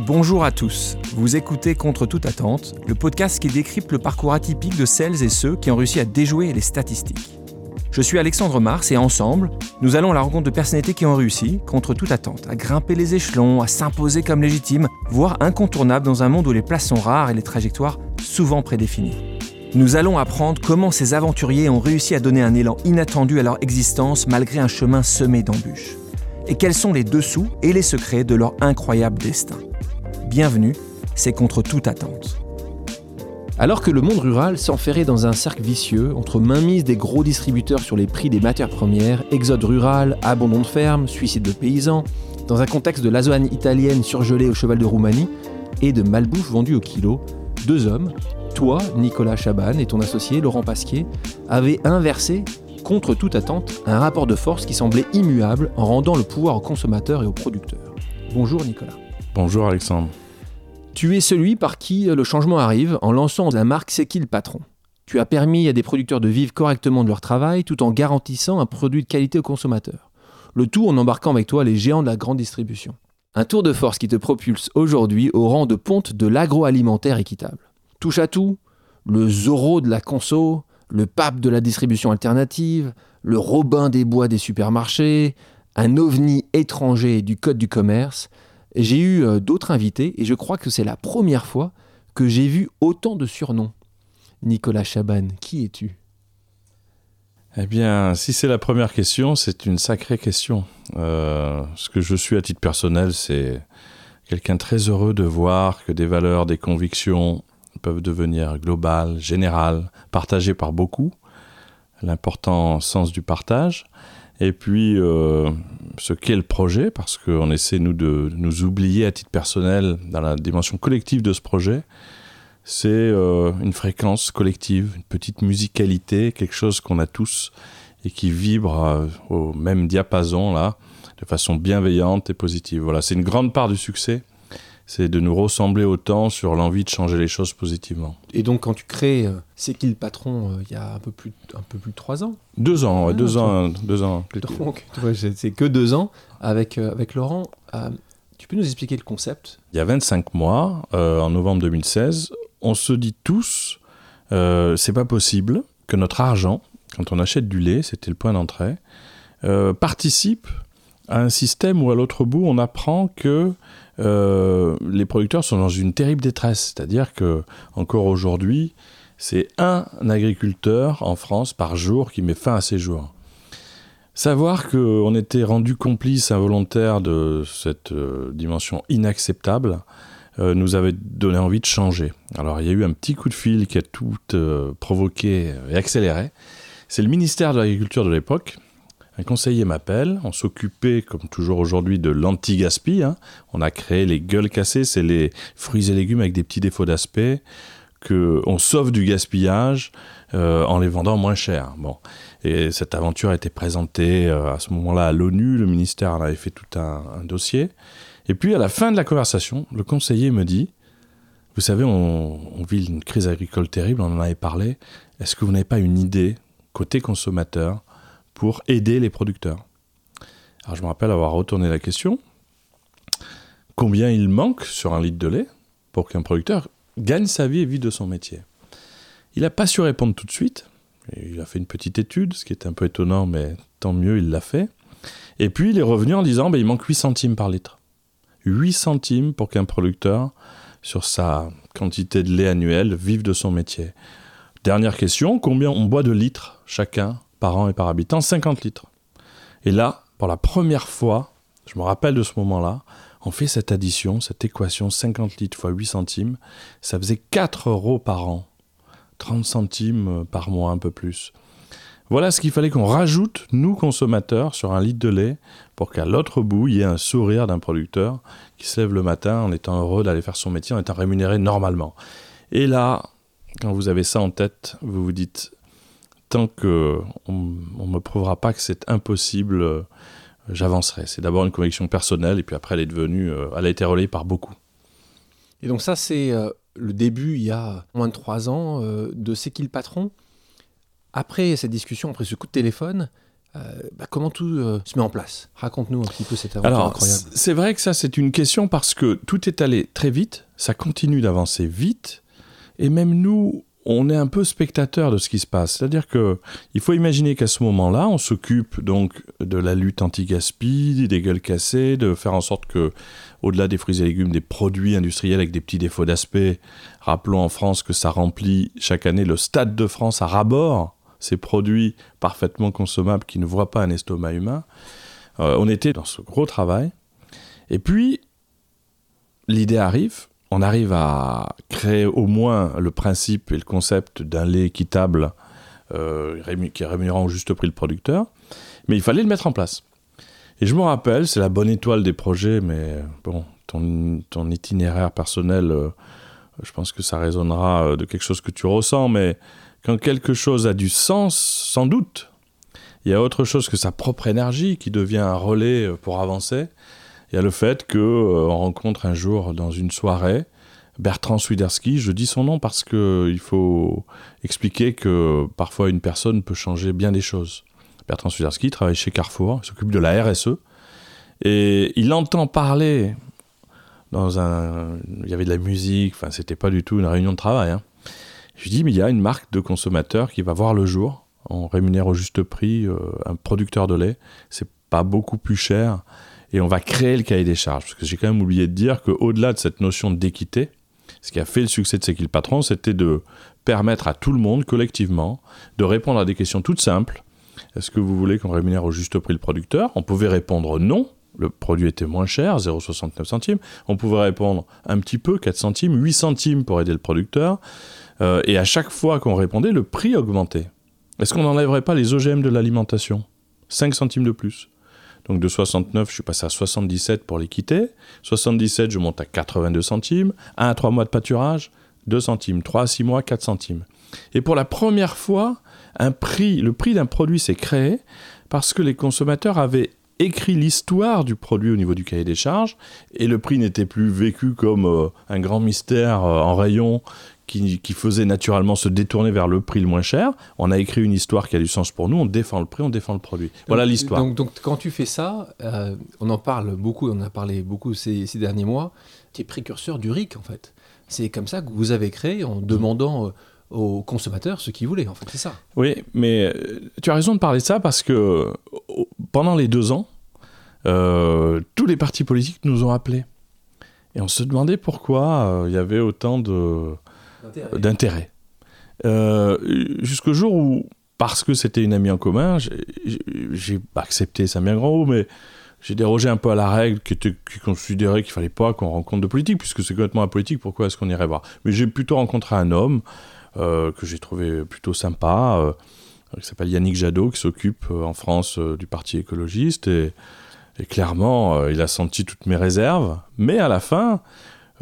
Bonjour à tous, vous écoutez Contre toute attente, le podcast qui décrypte le parcours atypique de celles et ceux qui ont réussi à déjouer les statistiques. Je suis Alexandre Mars et ensemble, nous allons à la rencontre de personnalités qui ont réussi, contre toute attente, à grimper les échelons, à s'imposer comme légitimes, voire incontournables dans un monde où les places sont rares et les trajectoires souvent prédéfinies. Nous allons apprendre comment ces aventuriers ont réussi à donner un élan inattendu à leur existence malgré un chemin semé d'embûches. Et quels sont les dessous et les secrets de leur incroyable destin. Bienvenue, c'est contre toute attente. Alors que le monde rural s'enferrait dans un cercle vicieux entre mainmise des gros distributeurs sur les prix des matières premières, exode rural, abandon de fermes, suicide de paysans, dans un contexte de lasagne italienne surgelée au cheval de Roumanie et de malbouffe vendue au kilo, deux hommes, toi, Nicolas Chaban, et ton associé, Laurent Pasquier, avaient inversé, contre toute attente, un rapport de force qui semblait immuable en rendant le pouvoir aux consommateurs et aux producteurs. Bonjour Nicolas. Bonjour Alexandre. Tu es celui par qui le changement arrive en lançant la marque C'est qui le patron Tu as permis à des producteurs de vivre correctement de leur travail tout en garantissant un produit de qualité aux consommateurs. Le tout en embarquant avec toi les géants de la grande distribution. Un tour de force qui te propulse aujourd'hui au rang de ponte de l'agroalimentaire équitable touche à tout, le Zorro de la conso, le pape de la distribution alternative, le Robin des bois des supermarchés, un ovni étranger du code du commerce. J'ai eu euh, d'autres invités et je crois que c'est la première fois que j'ai vu autant de surnoms. Nicolas Chaban, qui es-tu? Eh bien, si c'est la première question, c'est une sacrée question. Euh, ce que je suis à titre personnel, c'est quelqu'un très heureux de voir que des valeurs, des convictions, peuvent devenir globales, générales, partagées par beaucoup, l'important sens du partage, et puis euh, ce qu'est le projet, parce qu'on essaie nous de nous oublier à titre personnel dans la dimension collective de ce projet, c'est euh, une fréquence collective, une petite musicalité, quelque chose qu'on a tous et qui vibre euh, au même diapason là, de façon bienveillante et positive. Voilà, c'est une grande part du succès c'est de nous ressembler autant sur l'envie de changer les choses positivement. Et donc, quand tu crées euh, C'est qui le patron euh, il y a un peu plus, un peu plus de trois ans? Deux ans, ah, deux, ans deux ans. Donc, c'est que deux ans avec, euh, avec Laurent. tu peux nous expliquer le concept? Il y a 25 mois, en novembre 2016, on se dit tous c'est pas possible que notre argent, quand on achète du lait, c'était le point d'entrée, participe à un système où à l'autre bout on apprend que euh, les producteurs sont dans une terrible détresse. C'est-à-dire que encore aujourd'hui, c'est un agriculteur en France par jour qui met fin à ses jours. Savoir qu'on était rendu complice involontaire de cette euh, dimension inacceptable euh, nous avait donné envie de changer. Alors il y a eu un petit coup de fil qui a tout provoqué et accéléré. C'est le ministère de l'Agriculture de l'époque un conseiller m'appelle, on s'occupait, comme toujours aujourd'hui, de l'anti-gaspi. Hein. On a créé les gueules cassées, c'est les fruits et légumes avec des petits défauts d'aspect, qu'on sauve du gaspillage euh, en les vendant moins cher. Bon. Et cette aventure a été présentée euh, à ce moment-là à l'ONU, le ministère en avait fait tout un, un, dossier. Et puis à la fin de la conversation, le conseiller me dit, vous savez, on, on vit une crise agricole terrible, on en avait parlé, est-ce que vous n'avez pas une idée, côté consommateur, pour aider les producteurs. Alors je me rappelle avoir retourné la question. Combien il manque sur un litre de lait pour qu'un producteur gagne sa vie et vive de son métier? Il n'a pas su répondre tout de suite. Il a fait une petite étude, ce qui est un peu étonnant, mais tant mieux, il l'a fait. Et puis il est revenu en disant ben, il manque 8 centimes par litre. 8 centimes pour qu'un producteur, sur sa quantité de lait annuel, vive de son métier. Dernière question, combien on boit de litres chacun? Par an et par habitant, 50 litres. Et là, pour la première fois, je me rappelle de ce moment-là, on fait cette addition, cette équation 50 litres fois 8 centimes, ça faisait 4 euros par an. 30 centimes par mois, un peu plus. Voilà ce qu'il fallait qu'on rajoute, nous consommateurs, sur un litre de lait, pour qu'à l'autre bout, il y ait un sourire d'un producteur qui se lève le matin en étant heureux d'aller faire son métier, en étant rémunéré normalement. Et là, quand vous avez ça en tête, vous vous dites, tant qu'on ne me prouvera pas que c'est impossible, euh, j'avancerai. C'est d'abord une conviction personnelle, et puis après, elle est devenue, euh, elle a été relayée par beaucoup. Et donc ça, c'est euh, le début, il y a moins de trois ans, de C'est qui le patron? Après cette discussion, après ce coup de téléphone, bah, comment tout se met en place? Raconte-nous un petit peu cette aventure Alors, incroyable. c'est vrai que ça, c'est une question parce que tout est allé très vite, ça continue d'avancer vite, et même nous, on est un peu spectateur de ce qui se passe. C'est-à-dire que il faut imaginer qu'à ce moment-là, on s'occupe donc de la lutte anti-gaspi, des gueules cassées, de faire en sorte que, au-delà des fruits et légumes, des produits industriels avec des petits défauts d'aspect, rappelons en France que ça remplit chaque année le Stade de France à rabord, ces produits parfaitement consommables qui ne voient pas un estomac humain. Euh, on était dans ce gros travail. Et puis, l'idée arrive, on arrive à créer au moins le principe et le concept d'un lait équitable euh, qui rémunérant au juste prix le producteur, mais il fallait le mettre en place. Et je me rappelle, c'est la bonne étoile des projets, mais bon, ton, itinéraire personnel, euh, je pense que ça résonnera euh, de quelque chose que tu ressens, mais quand quelque chose a du sens, sans doute, il y a autre chose que sa propre énergie qui devient un relais pour avancer. Il y a le fait qu'on euh, rencontre un jour dans une soirée Bertrand Swiderski. Je dis son nom parce qu'il faut expliquer que parfois une personne peut changer bien des choses. Bertrand Swiderski travaille chez Carrefour, il s'occupe de la RSE. Et il entend parler dans un. Il y avait de la musique, enfin, c'était pas du tout une réunion de travail. Hein. Je lui dis, mais il y a une marque de consommateurs qui va voir le jour. On rémunère au juste prix euh, un producteur de lait. C'est pas beaucoup plus cher et on va créer le cahier des charges. Parce que j'ai quand même oublié de dire qu'au-delà de cette notion d'équité, ce qui a fait le succès de C'est qui patron, c'était de permettre à tout le monde, collectivement, de répondre à des questions toutes simples. Est-ce que vous voulez qu'on rémunère au juste prix le producteur? On pouvait répondre non, le produit était moins cher, 0,69 centimes. On pouvait répondre un petit peu, 4 centimes, 8 centimes pour aider le producteur. Euh, et à chaque fois qu'on répondait, le prix augmentait. Est-ce qu'on n'enlèverait pas les OGM de l'alimentation? 5 centimes de plus. Donc de 69, je suis passé à 77 pour l'équité. 77, je monte à 82 centimes. 1 à 3 mois de pâturage, 2 centimes. 3 à 6 mois, 4 centimes. Et pour la première fois, un prix, le prix d'un produit s'est créé parce que les consommateurs avaient écrit l'histoire du produit au niveau du cahier des charges et le prix n'était plus vécu comme euh, un grand mystère euh, en rayon qui, faisait naturellement se détourner vers le prix le moins cher. On a écrit une histoire qui a du sens pour nous, on défend le prix, on défend le produit. voilà l'histoire. Donc, donc, quand tu fais ça, euh, on en parle beaucoup, on en a parlé beaucoup ces, ces derniers mois, tu es précurseur du RIC en fait. C'est comme ça que vous avez créé en demandant euh, aux consommateurs ce qu'ils voulaient en fait, c'est ça. Oui, mais euh, tu as raison de parler de ça parce que pendant les deux ans, tous les partis politiques nous ont appelés. Et on se demandait pourquoi il y avait autant de d'intérêt. Euh, jusqu'au jour où, parce que c'était une amie en commun, j'ai accepté, un bien grand mot, mais j'ai dérogé un peu à la règle qui, était, qui considérait qu'il fallait pas qu'on rencontre de politique, puisque c'est complètement apolitique, pourquoi est-ce qu'on irait voir? Mais j'ai plutôt rencontré un homme euh, que j'ai trouvé plutôt sympa, euh, qui s'appelle Yannick Jadot, qui s'occupe en France du Parti écologiste, et clairement, il a senti toutes mes réserves, mais à la fin,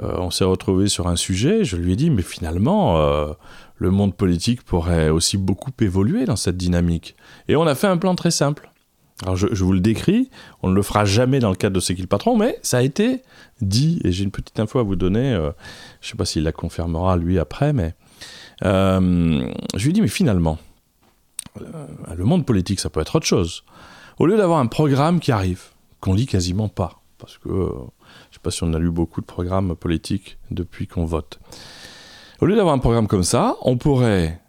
euh, on s'est retrouvé sur un sujet, je lui ai dit, mais finalement, euh, le monde politique pourrait aussi beaucoup évoluer dans cette dynamique. Et on a fait un plan très simple. Alors je, vous le décris, on ne le fera jamais dans le cadre de C'est qui le patron, mais ça a été dit, et j'ai une petite info à vous donner, euh, je ne sais pas s'il la confirmera lui après, mais je lui ai dit, mais finalement, le monde politique, ça peut être autre chose. Au lieu d'avoir un programme qui arrive, qu'on lit quasiment pas, parce que je ne sais pas si on a lu beaucoup de programmes politiques depuis qu'on vote. Au lieu d'avoir un programme comme ça, on pourrait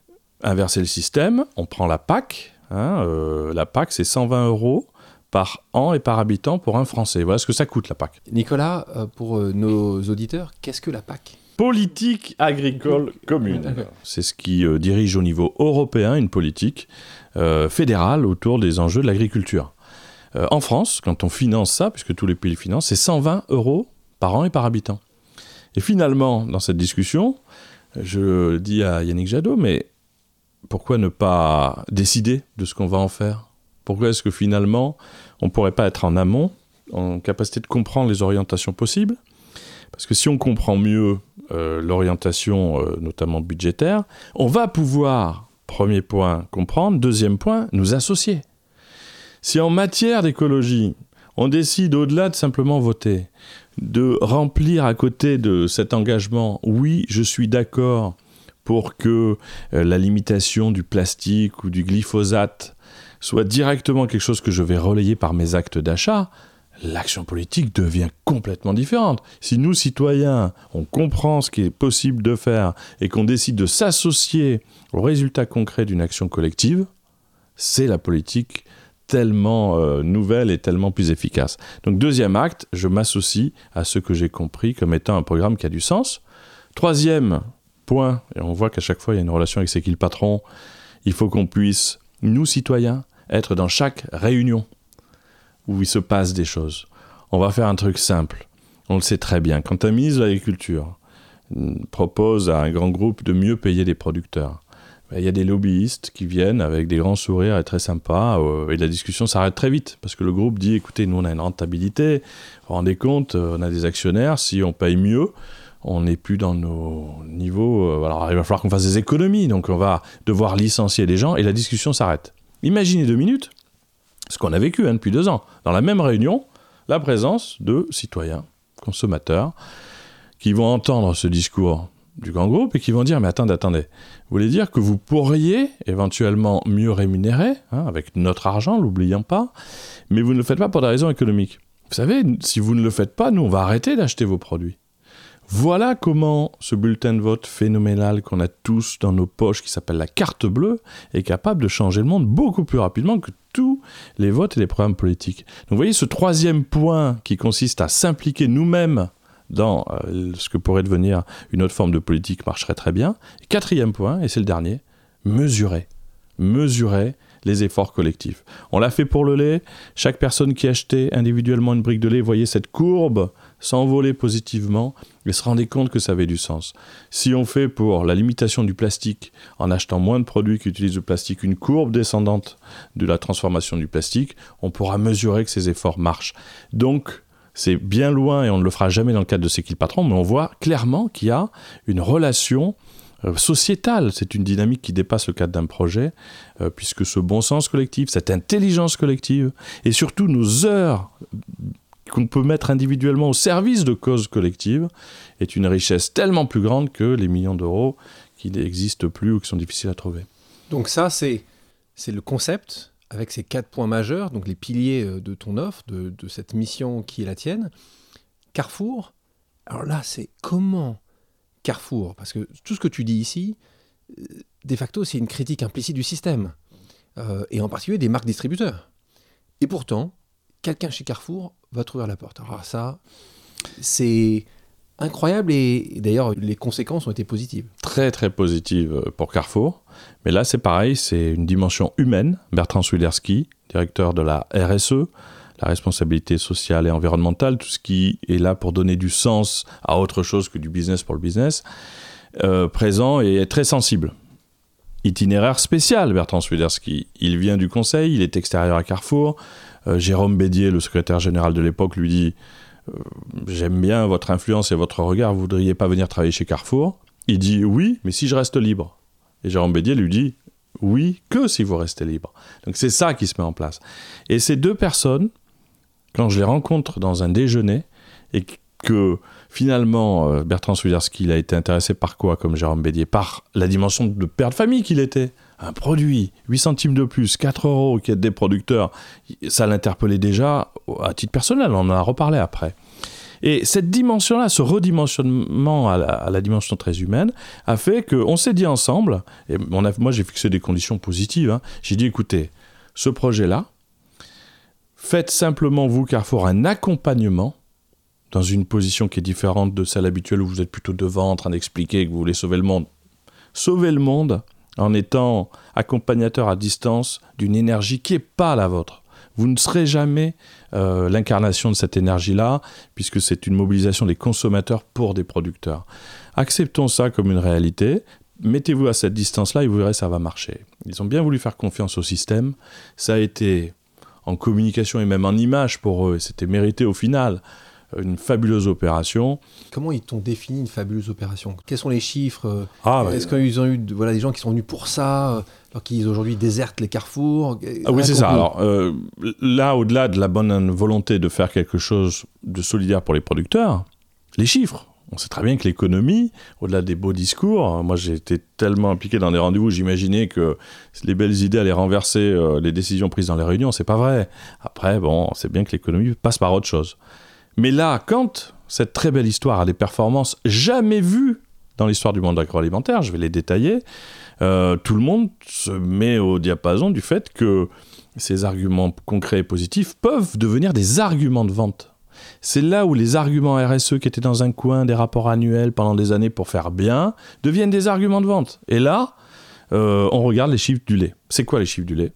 inverser le système. On prend la PAC. Hein, euh, la PAC, c'est 120 euros par an et par habitant pour un Français. Voilà ce que ça coûte la PAC. Nicolas, euh, pour euh, nos auditeurs, qu'est-ce que la PAC? Politique agricole commune. C'est ce qui dirige au niveau européen une politique fédérale autour des enjeux de l'agriculture. Euh, en France, quand on finance ça, puisque tous les pays le financent, c'est 120 euros par an et par habitant. Et finalement, dans cette discussion, je dis à Yannick Jadot, mais pourquoi ne pas décider de ce qu'on va en faire? Pourquoi est-ce que finalement, on ne pourrait pas être en amont, en capacité de comprendre les orientations possibles? Parce que si on comprend mieux euh, l'orientation, euh, notamment budgétaire, on va pouvoir, premier point, comprendre, deuxième point, nous associer. Si en matière d'écologie, on décide au-delà de simplement voter, de remplir à côté de cet engagement, oui, je suis d'accord pour que euh, la limitation du plastique ou du glyphosate soit directement quelque chose que je vais relayer par mes actes d'achat, l'action politique devient complètement différente. Si nous, citoyens, on comprend ce qui est possible de faire et qu'on décide de s'associer au résultat concret d'une action collective, c'est la politique tellement euh, nouvelle et tellement plus efficace. Donc deuxième acte, je m'associe à ce que j'ai compris comme étant un programme qui a du sens. Troisième point, et on voit qu'à chaque fois il y a une relation avec ce qui le patron, il faut qu'on puisse, nous citoyens, être dans chaque réunion où il se passe des choses. On va faire un truc simple. On le sait très bien. Quand un ministre de l'Agriculture propose à un grand groupe de mieux payer les producteurs, il y a des lobbyistes qui viennent avec des grands sourires et très sympas, euh, et la discussion s'arrête très vite, parce que le groupe dit, écoutez, nous on a une rentabilité, vous vous rendez compte, euh, on a des actionnaires, si on paye mieux, on n'est plus dans nos niveaux, euh, alors il va falloir qu'on fasse des économies, donc on va devoir licencier des gens, et la discussion s'arrête. Imaginez deux minutes, ce qu'on a vécu hein, depuis deux ans, dans la même réunion, la présence de citoyens, consommateurs, qui vont entendre ce discours du grand groupe et qui vont dire mais attendez, attendez, vous voulez dire que vous pourriez éventuellement mieux rémunérer, hein, avec notre argent, l'oublions pas, mais vous ne le faites pas pour des raisons économiques. Vous savez, si vous ne le faites pas, nous on va arrêter d'acheter vos produits. Voilà comment ce bulletin de vote phénoménal qu'on a tous dans nos poches, qui s'appelle la carte bleue, est capable de changer le monde beaucoup plus rapidement que tous les votes et les programmes politiques. Donc vous voyez, ce troisième point qui consiste à s'impliquer nous-mêmes dans euh, ce que pourrait devenir une autre forme de politique marcherait très bien. quatrième point, et c'est le dernier, mesurer. Mesurer les efforts collectifs. On l'a fait pour le lait. Chaque personne qui achetait individuellement une brique de lait voyait cette courbe s'envoler positivement et se rendait compte que ça avait du sens. Si on fait pour la limitation du plastique en achetant moins de produits qui utilisent le plastique une courbe descendante de la transformation du plastique, on pourra mesurer que ces efforts marchent. Donc, c'est bien loin et on ne le fera jamais dans le cadre de C'est qui patron, mais on voit clairement qu'il y a une relation euh, sociétale. C'est une dynamique qui dépasse le cadre d'un projet, euh, puisque ce bon sens collectif, cette intelligence collective, et surtout nos heures qu'on peut mettre individuellement au service de causes collectives, est une richesse tellement plus grande que les millions d'euros qui n'existent plus ou qui sont difficiles à trouver. Donc ça, c'est le concept avec ces quatre points majeurs, donc les piliers euh, de ton offre, de, cette mission qui est la tienne. Carrefour, alors là, c'est comment Carrefour? Parce que tout ce que tu dis ici, euh, de facto, c'est une critique implicite du système, euh, et en particulier des marques distributeurs. Et pourtant, quelqu'un chez Carrefour va trouver la porte. Alors ça, c'est incroyable et d'ailleurs les conséquences ont été positives. Très très positives pour Carrefour. Mais là c'est pareil, c'est une dimension humaine. Bertrand Swiderski, directeur de la RSE, la responsabilité sociale et environnementale, tout ce qui est là pour donner du sens à autre chose que du business pour le business, euh, présent et très sensible. Itinéraire spécial, Bertrand Swiderski. Il vient du conseil, il est extérieur à Carrefour. Euh, Jérôme Bédier, le secrétaire général de l'époque, lui dit euh, J'aime bien votre influence et votre regard, vous voudriez pas venir travailler chez Carrefour? Il dit Oui, mais si je reste libre. Et Jérôme Bédier lui dit Oui, que si vous restez libre. Donc c'est ça qui se met en place. Et ces deux personnes, quand je les rencontre dans un déjeuner, et que finalement euh, Bertrand il a été intéressé par quoi comme Jérôme Bédier? Par la dimension de père de famille qu'il était un produit, 8 centimes de plus, 4 euros qui est des producteurs, ça l'interpellait déjà à titre personnel, on en a reparlé après. Et cette dimension-là, ce redimensionnement à la, dimension très humaine, a fait qu'on s'est dit ensemble, et moi j'ai fixé des conditions positives, hein. j'ai dit écoutez, ce projet-là, faites simplement vous, Carrefour, un accompagnement dans une position qui est différente de celle habituelle où vous êtes plutôt devant en train d'expliquer que vous voulez sauver le monde. Sauvez le monde en étant accompagnateur à distance d'une énergie qui n'est pas la vôtre. Vous ne serez jamais euh, l'incarnation de cette énergie-là, puisque c'est une mobilisation des consommateurs pour des producteurs. Acceptons ça comme une réalité. Mettez-vous à cette distance-là et vous verrez ça va marcher. Ils ont bien voulu faire confiance au système. Ça a été en communication et même en image pour eux, et c'était mérité au final une fabuleuse opération. Comment ils t'ont défini une fabuleuse opération? Quels sont les chiffres? Ah, bah, Est-ce qu'ils ont eu voilà, des gens qui sont venus pour ça, euh, alors qu'ils aujourd'hui désertent les carrefours? Ah Oui, c'est ça. Alors euh, là, au-delà de la bonne volonté de faire quelque chose de solidaire pour les producteurs, les chiffres, On sait très bien que l'économie, au-delà des beaux discours, hein, moi j'ai été tellement impliqué dans des rendez-vous, j'imaginais que les belles idées allaient renverser euh, les décisions prises dans les réunions. C'est pas vrai. Après, bon, c'est bien que l'économie passe par autre chose. Mais là, quand cette très belle histoire a des performances jamais vues dans l'histoire du monde agroalimentaire, je vais les détailler, euh, tout le monde se met au diapason du fait que ces arguments concrets et positifs peuvent devenir des arguments de vente c'est là où les arguments RSE qui étaient dans un coin des rapports annuels pendant des années pour faire bien deviennent des arguments de vente. Et là, euh, on regarde les chiffres du lait. C'est quoi les chiffres du lait?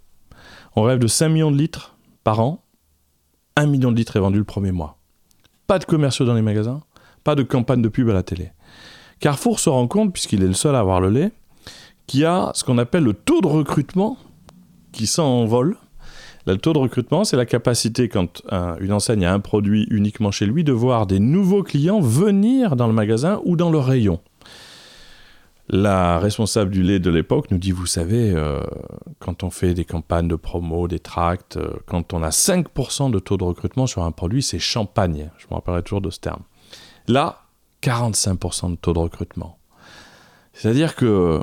On rêve de 5 millions de litres par an. 1 million de litres est vendu le premier mois. Pas de commerciaux dans les magasins, pas de campagne de pub à la télé. Carrefour se rend compte, puisqu'il est le seul à avoir le lait, qu'il y a ce qu'on appelle le taux de recrutement qui s'envole le taux de recrutement, c'est la capacité, quand une enseigne a un produit uniquement chez lui, de voir des nouveaux clients venir dans le magasin ou dans le rayon. La responsable du lait de l'époque nous dit, vous savez, euh, quand on fait des campagnes de promo, des tracts, euh, quand on a 5% de taux de recrutement sur un produit, c'est champagne. Je me rappellerai toujours de ce terme. Là, 45% de taux de recrutement. C'est-à-dire que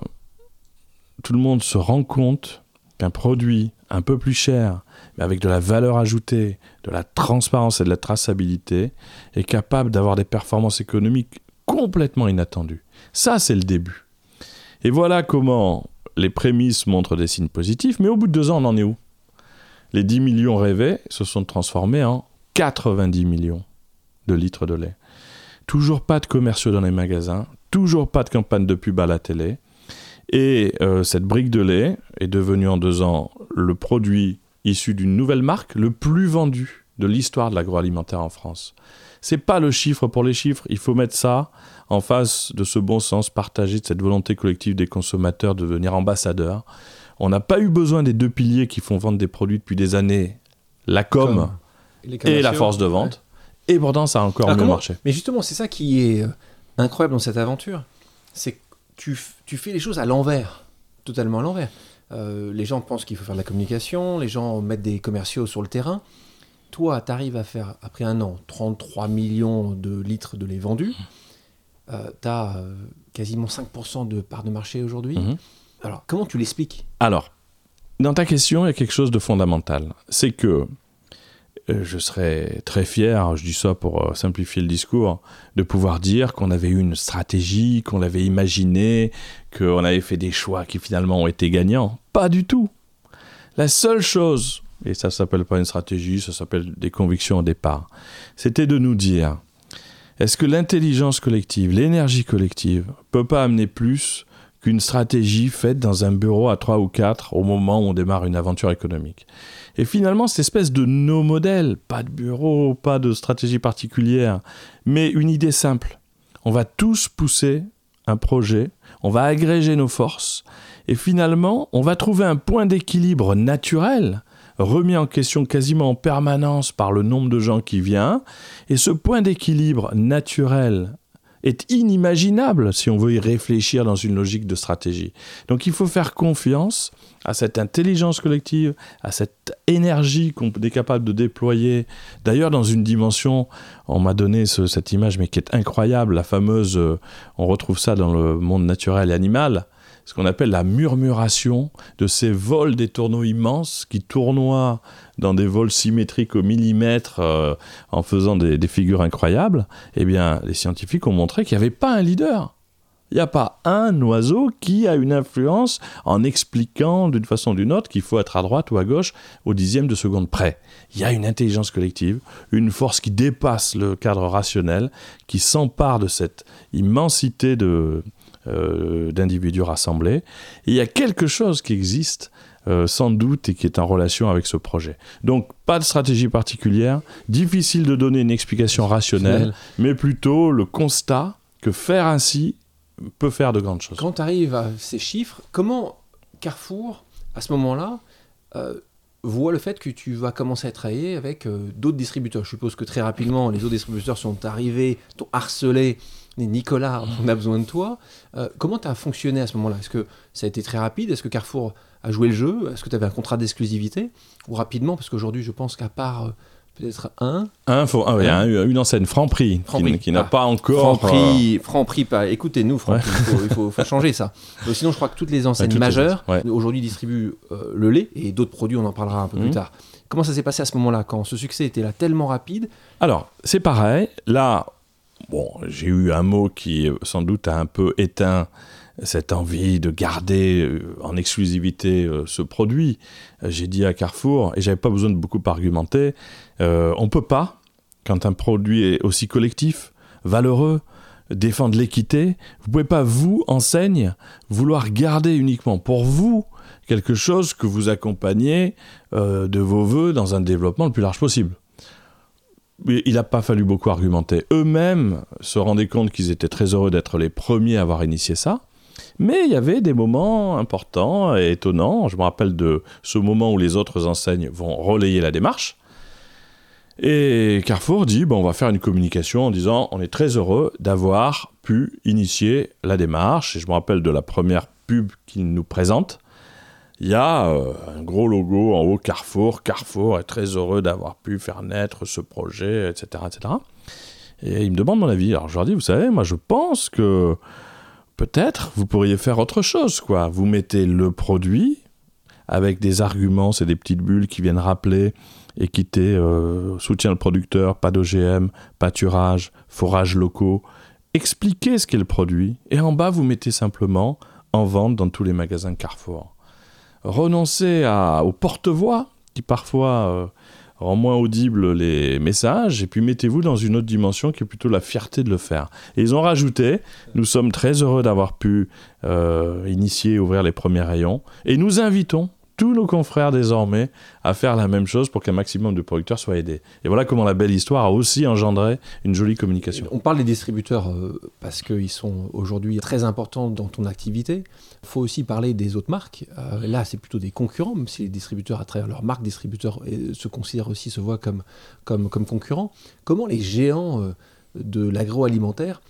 tout le monde se rend compte qu'un produit un peu plus cher, mais avec de la valeur ajoutée, de la transparence et de la traçabilité, est capable d'avoir des performances économiques complètement inattendues. Ça, c'est le début. Et voilà comment les prémices montrent des signes positifs, mais au bout de deux ans, on en est où? Les 10 millions rêvés se sont transformés en 90 millions de litres de lait. Toujours pas de commerciaux dans les magasins, toujours pas de campagne de pub à la télé. Et euh, cette brique de lait est devenue en deux ans le produit issu d'une nouvelle marque, le plus vendu de l'histoire de l'agroalimentaire en France. C'est pas le chiffre pour les chiffres, il faut mettre ça en face de ce bon sens partagé, de cette volonté collective des consommateurs de devenir ambassadeurs. On n'a pas eu besoin des deux piliers qui font vendre des produits depuis des années, la com et la force de vente. Et pourtant, ça a encore mieux marché. Mais justement, c'est ça qui est euh, incroyable dans cette aventure. C'est que tu, tu fais les choses à l'envers, totalement à l'envers. Euh, les gens pensent qu'il faut faire de la communication, les gens mettent des commerciaux sur le terrain. Toi, tu arrives à faire, après un an, 33 millions de litres de lait vendus. Euh, tu as euh, quasiment 5% de part de marché aujourd'hui. Mhm. Alors, comment tu l'expliques? Alors, dans ta question, il y a quelque chose de fondamental. C'est que euh, je serais très fier, je dis ça pour euh, simplifier le discours, de pouvoir dire qu'on avait eu une stratégie, qu'on l'avait imaginée, qu'on avait fait des choix qui finalement ont été gagnants. Pas du tout. La seule chose, et ça s'appelle pas une stratégie, ça s'appelle des convictions au départ, c'était de nous dire est-ce que l'intelligence collective, l'énergie collective, peut pas amener plus qu'une stratégie faite dans un bureau à trois ou quatre au moment où on démarre une aventure économique? Et finalement, cette espèce de no modèle, pas de bureau, pas de stratégie particulière, mais une idée simple. On va tous pousser un projet, on va agréger nos forces, et finalement, on va trouver un point d'équilibre naturel, remis en question quasiment en permanence par le nombre de gens qui viennent, et ce point d'équilibre naturel est inimaginable si on veut y réfléchir dans une logique de stratégie. Donc il faut faire confiance à cette intelligence collective, à cette énergie qu'on est capable de déployer. D'ailleurs, dans une dimension, on m'a donné cette image, mais qui est incroyable, la fameuse, euh, on retrouve ça dans le monde naturel et animal, ce qu'on appelle la murmuration de ces vols des tourneaux immenses qui tournoient dans des vols symétriques au millimètre euh, en faisant des, des, figures incroyables. Eh bien, les scientifiques ont montré qu'il n'y avait pas un leader. Il n'y a pas un oiseau qui a une influence en expliquant d'une façon ou d'une autre qu'il faut être à droite ou à gauche au dixième de seconde près. Il y a une intelligence collective, une force qui dépasse le cadre rationnel, qui s'empare de cette immensité de, euh, d'individus rassemblés. Et il y a quelque chose qui existe euh, sans doute et qui est en relation avec ce projet. Donc pas de stratégie particulière, difficile de donner une explication rationnelle, mais plutôt le constat que faire ainsi peut faire de grandes choses. Quand tu arrives à ces chiffres, comment Carrefour, à ce moment-là, euh, voit le fait que tu vas commencer à travailler avec euh, d'autres distributeurs? Je suppose que très rapidement, les autres distributeurs sont arrivés, t'ont harcelé. Nicolas, on a besoin de toi. Euh, comment tu as fonctionné à ce moment-là? Est-ce que ça a été très rapide? Est-ce que Carrefour a joué le jeu? Est-ce que tu avais un contrat d'exclusivité? Ou rapidement Parce qu'aujourd'hui, je pense qu'à part peut-être un. Un, faut, ah oui, Un. un- une enseigne Franprix, Franprix. qui, qui n'a Ah. pas encore. Franprix, Franprix, pas. Écoutez-nous, Franprix, il faut, il faut- faut changer ça. Euh, Sinon, je crois que toutes les enseignes toutes majeures ouais. aujourd'hui distribuent euh, le lait et d'autres produits, on en parlera un peu plus Mhm. tard. Comment ça s'est passé à ce moment-là, quand ce succès était là tellement rapide? Alors, c'est pareil. Là, bon, j'ai eu un mot qui, euh, sans doute, a un peu éteint cette envie de garder euh, en exclusivité euh, ce produit. J'ai dit à Carrefour, et j'avais pas besoin de beaucoup argumenter, euh, on peut pas, quand un produit est aussi collectif, valeureux, défendre l'équité, vous pouvez pas, vous, enseigne, vouloir garder uniquement pour vous quelque chose que vous accompagnez de vos voeux dans un développement le plus large possible. Il n'a pas fallu beaucoup argumenter. Eux-mêmes se rendaient compte qu'ils étaient très heureux d'être les premiers à avoir initié ça. Mais il y avait des moments importants et étonnants. Je me rappelle de ce moment où les autres enseignes vont relayer la démarche. Et Carrefour dit on va faire une communication en disant on est très heureux d'avoir pu initier la démarche. Et je me rappelle de la première pub qu'il nous présente. Il y a euh, un gros logo en haut Carrefour. Carrefour est très heureux d'avoir pu faire naître ce projet, etc., etc. Et il me demande mon avis. Alors je leur dis, vous savez, moi je pense que peut-être vous pourriez faire autre chose, quoi. Vous mettez le produit avec des arguments, c'est des petites bulles qui viennent rappeler équité, euh, soutien le producteur, pas d'OGM, pâturage, forages locaux. Expliquez ce qu'est le produit. Et en bas, vous mettez simplement en vente dans tous les magasins Carrefour renoncer à, au porte-voix qui parfois euh, rend moins audible les messages et puis mettez-vous dans une autre dimension qui est plutôt la fierté de le faire. Et ils ont rajouté, nous sommes très heureux d'avoir pu euh, initier ouvrir les premiers rayons et nous invitons tous nos confrères désormais à faire la même chose pour qu'un maximum de producteurs soient aidés. Et voilà comment la belle histoire a aussi engendré une jolie communication. On parle des distributeurs euh, parce qu'ils sont aujourd'hui très importants dans ton activité. Il faut aussi parler des autres marques. Euh, là, c'est plutôt des concurrents, même si les distributeurs, à travers leur marque distributeur, euh, se considèrent aussi, se voient comme, comme, concurrents. Comment les géants de l'agroalimentaire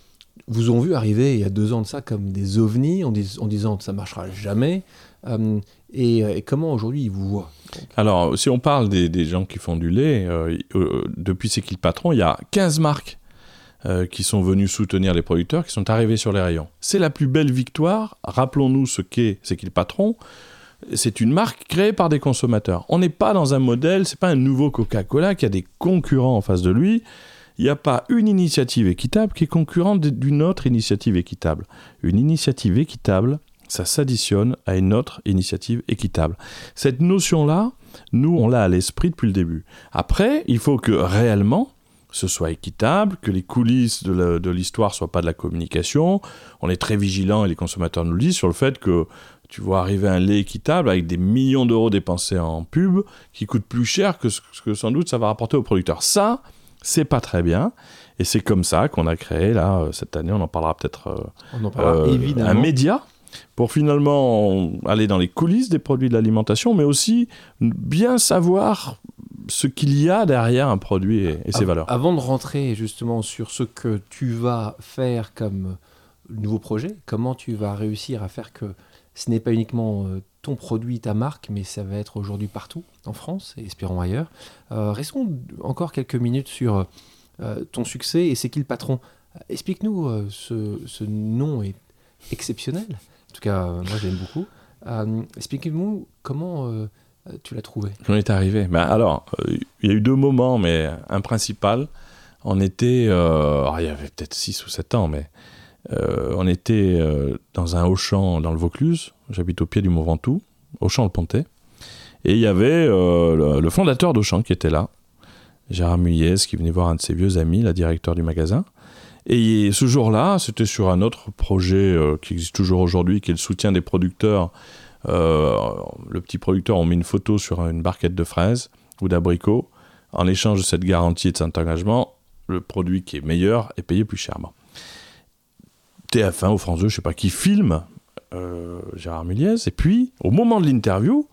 vous ont vu arriver il y a deux ans de ça comme des ovnis en, dis- en disant ça marchera jamais Euh, et, et comment aujourd'hui ils vous voient Alors, si on parle des, gens qui font du lait, euh, euh, depuis C'est qui le patron, il y a 15 marques euh, qui sont venues soutenir les producteurs, qui sont arrivés sur les rayons. C'est la plus belle victoire. Rappelons-nous ce qu'est C'est qui le patron. C'est une marque créée par des consommateurs. On n'est pas dans un modèle, c'est pas un nouveau Coca-Cola qui a des concurrents en face de lui. Il n'y a pas une initiative équitable qui est concurrente d'une autre initiative équitable. Une initiative équitable, ça s'additionne à une autre initiative équitable. Cette notion-là, nous, on l'a à l'esprit depuis le début. Après, il faut que réellement, ce soit équitable, que les coulisses de l'histoire ne soient pas de la communication. On est très vigilant, et les consommateurs nous le disent, sur le fait que tu vois arriver un lait équitable avec des millions d'euros dépensés en pub qui coûte plus cher que ce que sans doute ça va rapporter aux producteurs. Ça, c'est pas très bien. Et c'est comme ça qu'on a créé, là, euh, cette année, on en parlera peut-être euh, On en parlera euh, évidemment. un média pour finalement aller dans les coulisses des produits de l'alimentation, mais aussi bien savoir ce qu'il y a derrière un produit et, et ses Av- valeurs. Avant de rentrer justement sur ce que tu vas faire comme nouveau projet, comment tu vas réussir à faire que ce n'est pas uniquement euh, ton produit, ta marque, mais ça va être aujourd'hui partout en France et espérons ailleurs. Euh, restons encore quelques minutes sur euh, ton succès et c'est qui le patron. Explique-nous, euh, ce, ce nom est exceptionnel. Tout cas, euh, moi j'aime beaucoup. Euh, Explique-nous comment euh, tu l'as trouvé? On est arrivé? Ben alors, il y a eu deux moments, mais un principal. On était, il y avait peut-être 6 ou 7 ans, mais on était dans un Auchan dans le Vaucluse. J'habite au pied du Mont Ventoux, Auchan le Pontet. Et il y avait le, le fondateur d'Auchan qui était là, Gérard Muyez, qui venait voir un de ses vieux amis, la directeur du magasin. Et ce jour-là, c'était sur un autre projet euh, qui existe toujours aujourd'hui, qui est le soutien des producteurs. Euh, le petit producteur, on met une photo sur une barquette de fraises ou d'abricots. En échange de cette garantie et de cet engagement, le produit qui est meilleur est payé plus cher. Bon. TF1 ou France 2, je sais pas qui filme euh, Gérard Muliez. Et puis, au moment de l'interview,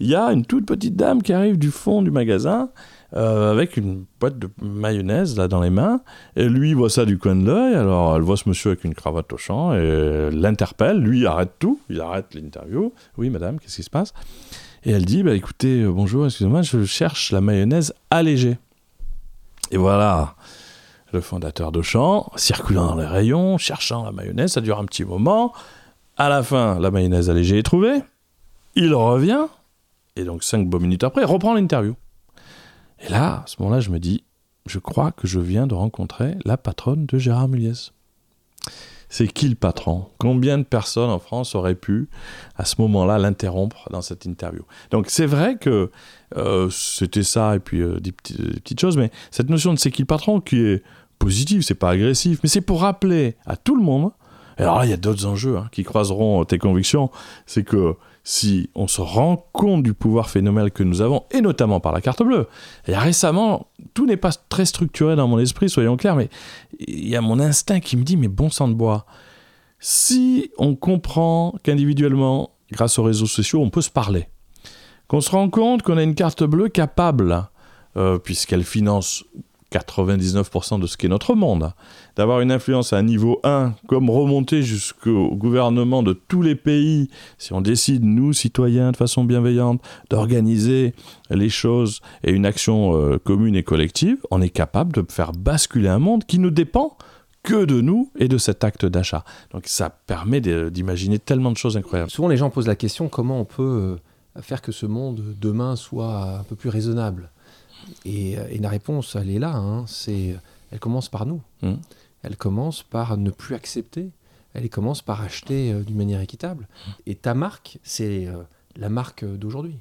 il y a une toute petite dame qui arrive du fond du magasin euh, avec une boîte de mayonnaise là dans les mains. Et lui voit ça du coin de l'œil. Alors elle voit ce monsieur avec une cravate au champ et elle l'interpelle. Lui arrête tout, il arrête l'interview. Oui madame, qu'est-ce qui se passe? Et elle dit bah écoutez, euh, bonjour, excusez-moi, je cherche la mayonnaise allégée. Et voilà, le fondateur d'Auchan, circulant dans les rayons, cherchant la mayonnaise, ça dure un petit moment. À la fin, la mayonnaise allégée est trouvée. Il revient, et donc cinq bonnes minutes après, il reprend l'interview. Et là, à ce moment-là, je me dis, je crois que je viens de rencontrer la patronne de Gérard Muliez. C'est qui le patron? Combien de personnes en France auraient pu, à ce moment-là, l'interrompre dans cette interview? Donc c'est vrai que euh, c'était ça, et puis euh, des, petits- des petites choses, mais cette notion de c'est qui le patron qui est positive, c'est pas agressif, mais c'est pour rappeler à tout le monde. Et alors là, il y a d'autres enjeux hein, qui croiseront tes convictions. C'est que si on se rend compte du pouvoir phénoménal que nous avons, et notamment par la carte bleue, et récemment, tout n'est pas très structuré dans mon esprit, soyons clairs, mais il y a mon instinct qui me dit, mais bon sang de bois, si on comprend qu'individuellement, grâce aux réseaux sociaux, on peut se parler, qu'on se rend compte qu'on a une carte bleue capable, euh, puisqu'elle finance 99% de ce qu'est notre monde, d'avoir une influence à un niveau 1, comme remonter jusqu'au gouvernement de tous les pays, si on décide, nous, citoyens, de façon bienveillante, d'organiser les choses et une action euh, commune et collective, on est capable de faire basculer un monde qui ne dépend que de nous et de cet acte d'achat. Donc ça permet d'imaginer tellement de choses incroyables. Souvent, les gens posent la question comment on peut euh, faire que ce monde demain soit un peu plus raisonnable? Et, euh, et la réponse, elle est là. hein, c'est, elle commence par nous. Mhm. Elle commence par ne plus accepter. Elle commence par acheter euh, d'une manière équitable. Et ta marque, c'est euh, la marque d'aujourd'hui.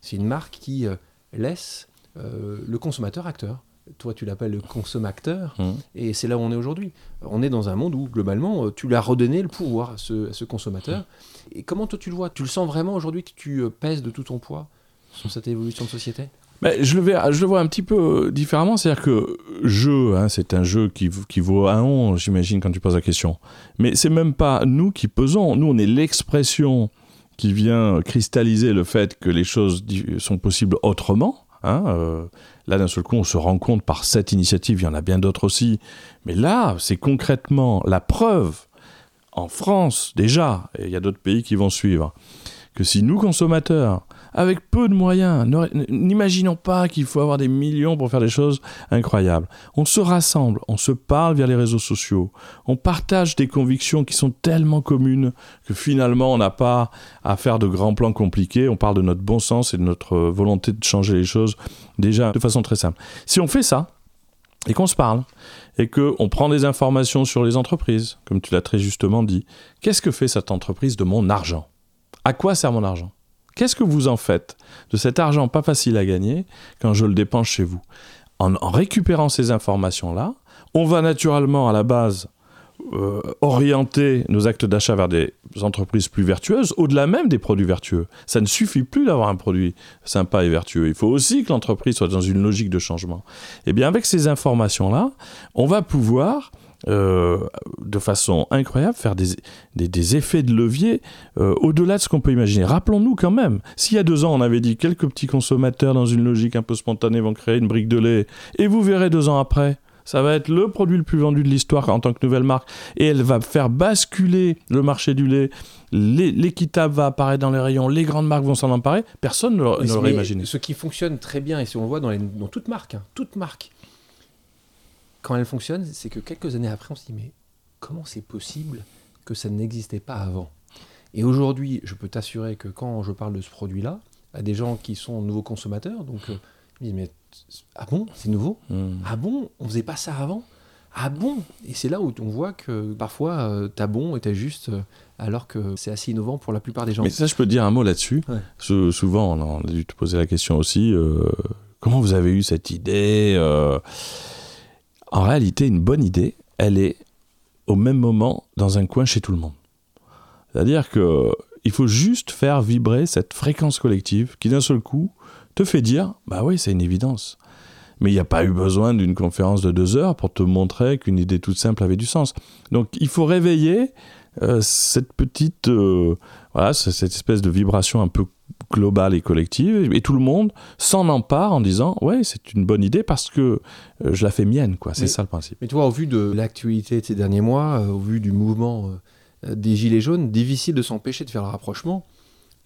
C'est une marque qui euh, laisse euh, le consommateur acteur. Toi, tu l'appelles le consommateur. Mhm. Et c'est là où on est aujourd'hui. On est dans un monde où, globalement, euh, tu lui as redonné le pouvoir à ce, à ce consommateur. Et comment toi tu le vois? Tu le sens vraiment aujourd'hui que tu euh, pèses de tout ton poids sur cette évolution de société? Ben, je, le vois un petit peu euh, différemment, c'est-à-dire que jeu, hein, c'est un jeu qui, vaut un on, j'imagine, quand tu poses la question. Mais c'est même pas nous qui pesons, nous on est l'expression qui vient cristalliser le fait que les choses sont possibles autrement. hein, euh, là, d'un seul coup, on se rend compte par cette initiative, il y en a bien d'autres aussi. Mais là, c'est concrètement la preuve, en France déjà, et il y a d'autres pays qui vont suivre, que si nous, consommateurs, avec peu de moyens, n'imaginons pas qu'il faut avoir des millions pour faire des choses incroyables. On se rassemble, on se parle via les réseaux sociaux, on partage des convictions qui sont tellement communes que finalement on n'a pas à faire de grands plans compliqués, on parle de notre bon sens et de notre volonté de changer les choses déjà de façon très simple. Si on fait ça, et qu'on se parle, et qu'on prend des informations sur les entreprises, comme tu l'as très justement dit, qu'est-ce que fait cette entreprise de mon argent? À quoi sert mon argent? Qu'est-ce que vous en faites de cet argent pas facile à gagner quand je le dépense chez vous? En, récupérant ces informations-là, on va naturellement à la base euh, orienter nos actes d'achat vers des entreprises plus vertueuses, au-delà même des produits vertueux. Ça ne suffit plus d'avoir un produit sympa et vertueux. Il faut aussi que l'entreprise soit dans une logique de changement. Et bien avec ces informations-là, on va pouvoir euh, de façon incroyable faire des, des, des effets de levier euh, au-delà de ce qu'on peut imaginer. Rappelons-nous quand même, s'il y a deux ans on avait dit quelques petits consommateurs dans une logique un peu spontanée vont créer une brique de lait, et vous verrez deux ans après, ça va être le produit le plus vendu de l'histoire en tant que nouvelle marque, et elle va faire basculer le marché du lait, l'équitable va apparaître dans les rayons, les grandes marques vont s'en emparer, personne ne l'aurait- imaginé. Ce qui fonctionne très bien, et si on le voit dans, les- dans toute marque, hein, toute marque, quand elle fonctionne, c'est que quelques années après, on se dit mais comment c'est possible que ça n'existait pas avant? Et aujourd'hui, je peux t'assurer que quand je parle de ce produit-là, à des gens qui sont nouveaux consommateurs, donc euh, ils me disent mais ah bon, c'est nouveau? Hmm. Ah bon, on faisait pas ça avant? Ah bon? Et c'est là où on voit que parfois euh, t'as bon et t'as juste, euh, alors que c'est assez innovant pour la plupart des gens. Mais ça, je peux te dire un mot là-dessus. Ouais. Sou- souvent, on a, dû te poser la question aussi. euh, comment vous avez eu cette idée En réalité, une bonne idée, elle est au même moment dans un coin chez tout le monde. C'est-à-dire que il faut juste faire vibrer cette fréquence collective qui d'un seul coup te fait dire bah oui c'est une évidence mais il n'y a pas eu besoin d'une conférence de deux heures pour te montrer qu'une idée toute simple avait du sens donc il faut réveiller euh, cette petite euh, voilà cette espèce de vibration un peu globale et collective et tout le monde s'en empare en disant ouais c'est une bonne idée parce que euh, je la fais mienne quoi c'est ça le principe Mais tu vois, au vu de l'actualité de ces derniers mois, euh, au vu du mouvement euh, des Gilets jaunes, difficile de s'empêcher de faire le rapprochement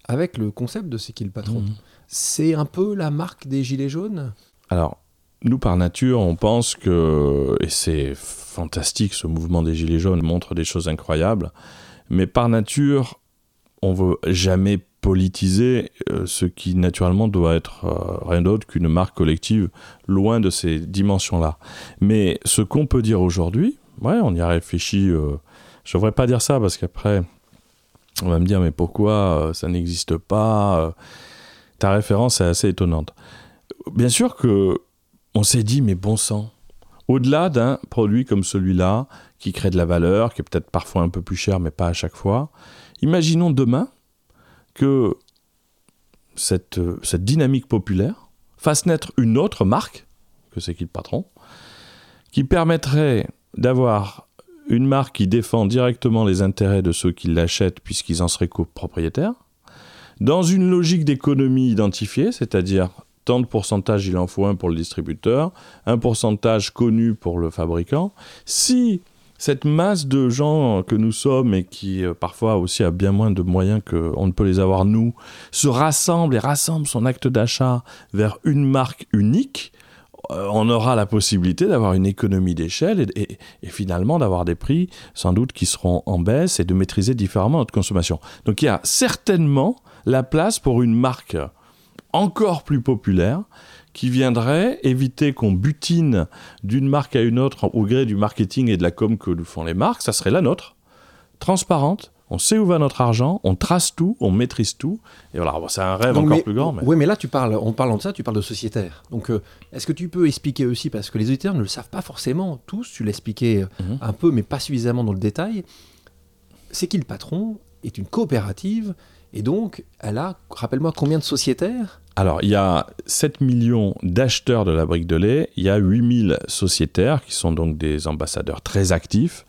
avec le concept de c'est qui le patron. Mhm. C'est un peu la marque des Gilets jaunes? Alors, nous, par nature, on pense que, et c'est fantastique, ce mouvement des Gilets jaunes montre des choses incroyables, mais par nature, on veut jamais politiser euh, ce qui naturellement doit être euh, rien d'autre qu'une marque collective, loin de ces dimensions-là. Mais ce qu'on peut dire aujourd'hui, ouais, on y a réfléchi, euh, je ne devrais pas dire ça parce qu'après, on va me dire, mais pourquoi ça n'existe pas Ta référence est assez étonnante. Bien sûr que on s'est dit, mais bon sang, au-delà d'un produit comme celui-là, qui crée de la valeur, qui est peut-être parfois un peu plus cher, mais pas à chaque fois, imaginons demain que cette, dynamique populaire fasse naître une autre marque, que c'est qui le patron, qui permettrait d'avoir une marque qui défend directement les intérêts de ceux qui l'achètent puisqu'ils en seraient copropriétaires, dans une logique d'économie identifiée, c'est-à-dire tant de pourcentage il en faut un pour le distributeur, un pourcentage connu pour le fabricant. Si cette masse de gens que nous sommes et qui euh, parfois aussi a bien moins de moyens qu'on ne peut les avoir nous, se rassemble et rassemble son acte d'achat vers une marque unique, euh, on aura la possibilité d'avoir une économie d'échelle et, finalement d'avoir des prix sans doute qui seront en baisse et de maîtriser différemment notre consommation. Donc il y a certainement la place pour une marque encore plus populaire qui viendrait éviter qu'on butine d'une marque à une autre au gré du marketing et de la com que nous font les marques, ça serait la nôtre, transparente, on sait où va notre argent, on trace tout, on maîtrise tout. Et voilà, c'est un rêve encore plus grand. Oui, mais là, tu parles, en parlant de ça, tu parles de sociétaire. Donc, euh, est-ce que tu peux expliquer aussi, parce que les auditeurs ne le savent pas forcément tous, tu l'expliquais mhm. un peu, mais pas suffisamment dans le détail. C'est qui le patron est une coopérative, et donc, elle a, rappelle-moi, combien de sociétaires? Alors, il y a 7 millions d'acheteurs de la brique de lait, il y a 8000 sociétaires qui sont donc des ambassadeurs très actifs.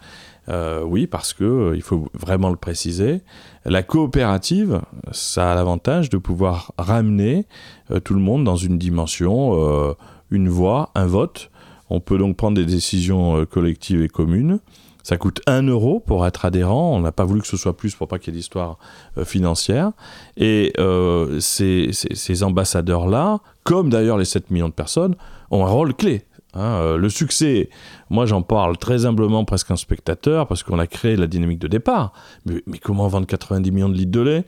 Euh, oui, parce que euh, il faut vraiment le préciser. La coopérative, ça a l'avantage de pouvoir ramener euh, tout le monde dans une dimension, une voix, un vote. On peut donc prendre des décisions collectives et communes. Ça coûte 1 euro pour être adhérent. On n'a pas voulu que ce soit plus pour pas qu'il y ait d'histoire euh, financière. Et euh, ces, ambassadeurs-là, comme d'ailleurs les 7 millions de personnes, ont un rôle clé. Hein. Euh, le succès, moi j'en parle très humblement, presque un spectateur, parce qu'on a créé la dynamique de départ. Mais, comment vendre 90 millions de litres de lait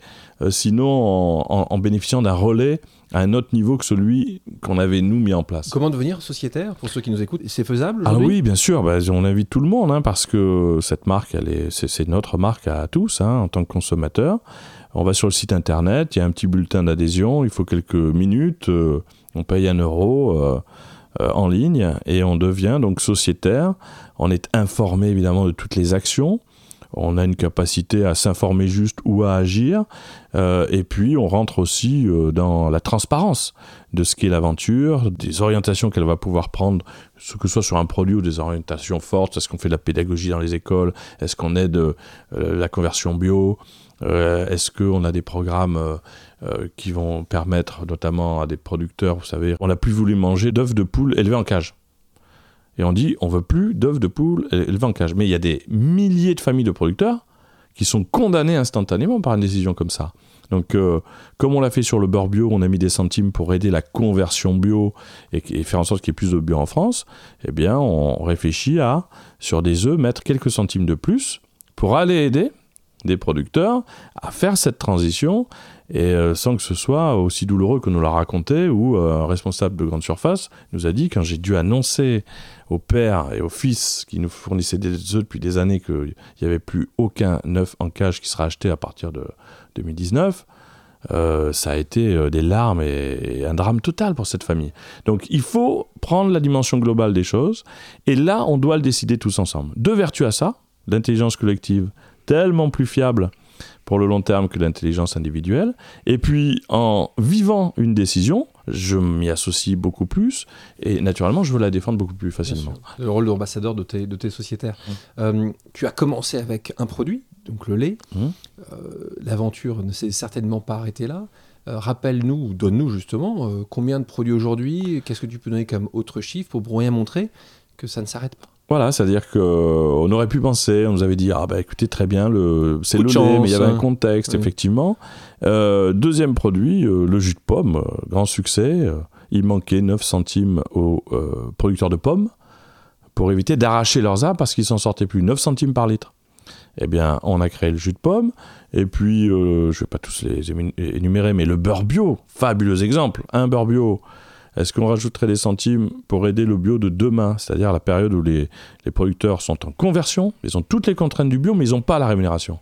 sinon en bénéficiant d'un relais à un autre niveau que celui qu'on avait nous mis en place? Comment devenir sociétaire pour ceux qui nous écoutent? C'est faisable Ah oui, bien sûr. Bah, on invite tout le monde hein, parce que cette marque, elle est, c'est, notre marque à tous hein, en tant que consommateur. On va sur le site internet, il y a un petit bulletin d'adhésion, il faut quelques minutes, euh, on paye un euro. Euh, en ligne et on devient donc sociétaire. On est informé évidemment de toutes les actions on a une capacité à s'informer juste ou à agir. Euh, et puis, on rentre aussi euh, dans la transparence de ce qu'est l'aventure, des orientations qu'elle va pouvoir prendre, que ce soit sur un produit ou des orientations fortes. Est-ce qu'on fait de la pédagogie dans les écoles? Est-ce qu'on aide la conversion bio? Est-ce qu'on a des programmes qui vont permettre, notamment à des producteurs, vous savez, on n'a plus voulu manger d'œufs de poule élevés en cage et on dit on veut plus d'œufs de poule élevés en cage. Mais il y a des milliers de familles de producteurs qui sont condamnées instantanément par une décision comme ça. Donc, euh, comme on l'a fait sur le beurre bio, on a mis des centimes pour aider la conversion bio et, faire en sorte qu'il y ait plus de bio en France. Eh bien, on réfléchit à, sur des œufs, mettre quelques centimes de plus pour aller aider des producteurs à faire cette transition et euh, sans que ce soit aussi douloureux que nous l'a raconté, où euh, un responsable de grande surface nous a dit quand j'ai dû annoncer au père et au fils qui nous fournissaient des œufs depuis des années qu'il n'y avait plus aucun neuf en cage qui sera acheté à partir de 2019, euh, ça a été des larmes et, un drame total pour cette famille. Donc il faut prendre la dimension globale des choses, et là on doit le décider tous ensemble. Deux vertus à ça, l'intelligence collective tellement plus fiable pour le long terme que l'intelligence individuelle. Et puis, en vivant une décision, je m'y associe beaucoup plus et naturellement, je veux la défendre beaucoup plus facilement. Le rôle d'ambassadeur de tes, de tes sociétaires. Mmh. Euh, tu as commencé avec un produit, donc le lait. Mmh. Euh, l'aventure ne s'est certainement pas arrêtée là. Euh, rappelle-nous, ou donne-nous justement, combien de produits aujourd'hui Qu'est-ce que tu peux donner comme autre chiffre pour bien montrer que ça ne s'arrête pas? Voilà, c'est-à-dire qu'on aurait pu penser, on nous avait dit, ah bah écoutez, très bien, le, c'est le lait, mais il y avait un contexte, effectivement. Euh, deuxième produit, euh, le jus de pomme, euh, grand succès. il manquait 9 centimes aux euh, producteurs de pommes pour éviter d'arracher leurs arbres parce qu'ils s'en sortaient plus. 9 centimes par litre. Eh bien, on a créé le jus de pomme, et puis, euh, je ne vais pas tous les énumérer, mais le beurre bio, fabuleux exemple. Un beurre bio, est-ce qu'on rajouterait des centimes pour aider le bio de demain, c'est-à-dire la période où les, producteurs sont en conversion, ils ont toutes les contraintes du bio, mais ils n'ont pas la rémunération?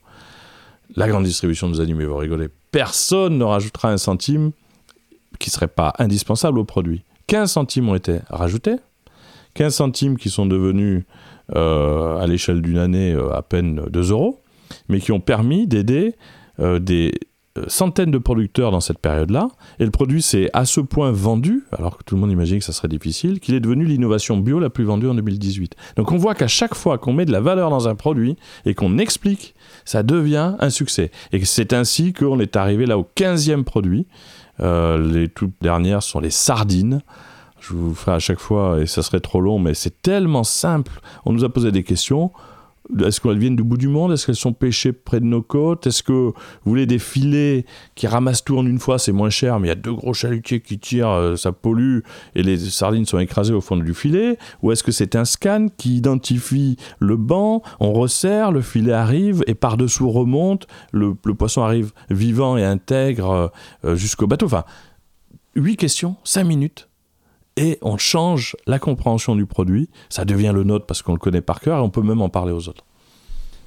La grande distribution nous a dit, vous rigolez, personne ne rajoutera un centime qui ne serait pas indispensable au produit. 15 centimes ont été rajoutés, 15 centimes qui sont devenus euh, à l'échelle d'une année euh, à peine 2 euros, mais qui ont permis d'aider euh, des centaines de producteurs dans cette période-là. Et le produit s'est à ce point vendu, alors que tout le monde imaginait que ça serait difficile, qu'il est devenu l'innovation bio la plus vendue en 2018. Donc on voit qu'à chaque fois qu'on met de la valeur dans un produit et qu'on explique, ça devient un succès. Et c'est ainsi qu'on est arrivé là au 15e produit. les toutes dernières sont les sardines. Je vous ferai à chaque fois, et ça serait trop long, mais c'est tellement simple. On nous a posé des questions. Est-ce qu'elles viennent du bout du monde? Est-ce qu'elles sont pêchées près de nos côtes? Est-ce que vous voulez des filets qui ramassent tout en une fois? C'est moins cher, mais il y a deux gros chalutiers qui tirent, euh, ça pollue, et les sardines sont écrasées au fond du filet. Ou est-ce que c'est un scan qui identifie le banc On resserre, le filet arrive, et par-dessous remonte, le, poisson arrive vivant et intègre euh, jusqu'au bateau? Enfin, huit questions, cinq minutes et on change la compréhension du produit. Ça devient le nôtre parce qu'on le connaît par cœur et on peut même en parler aux autres.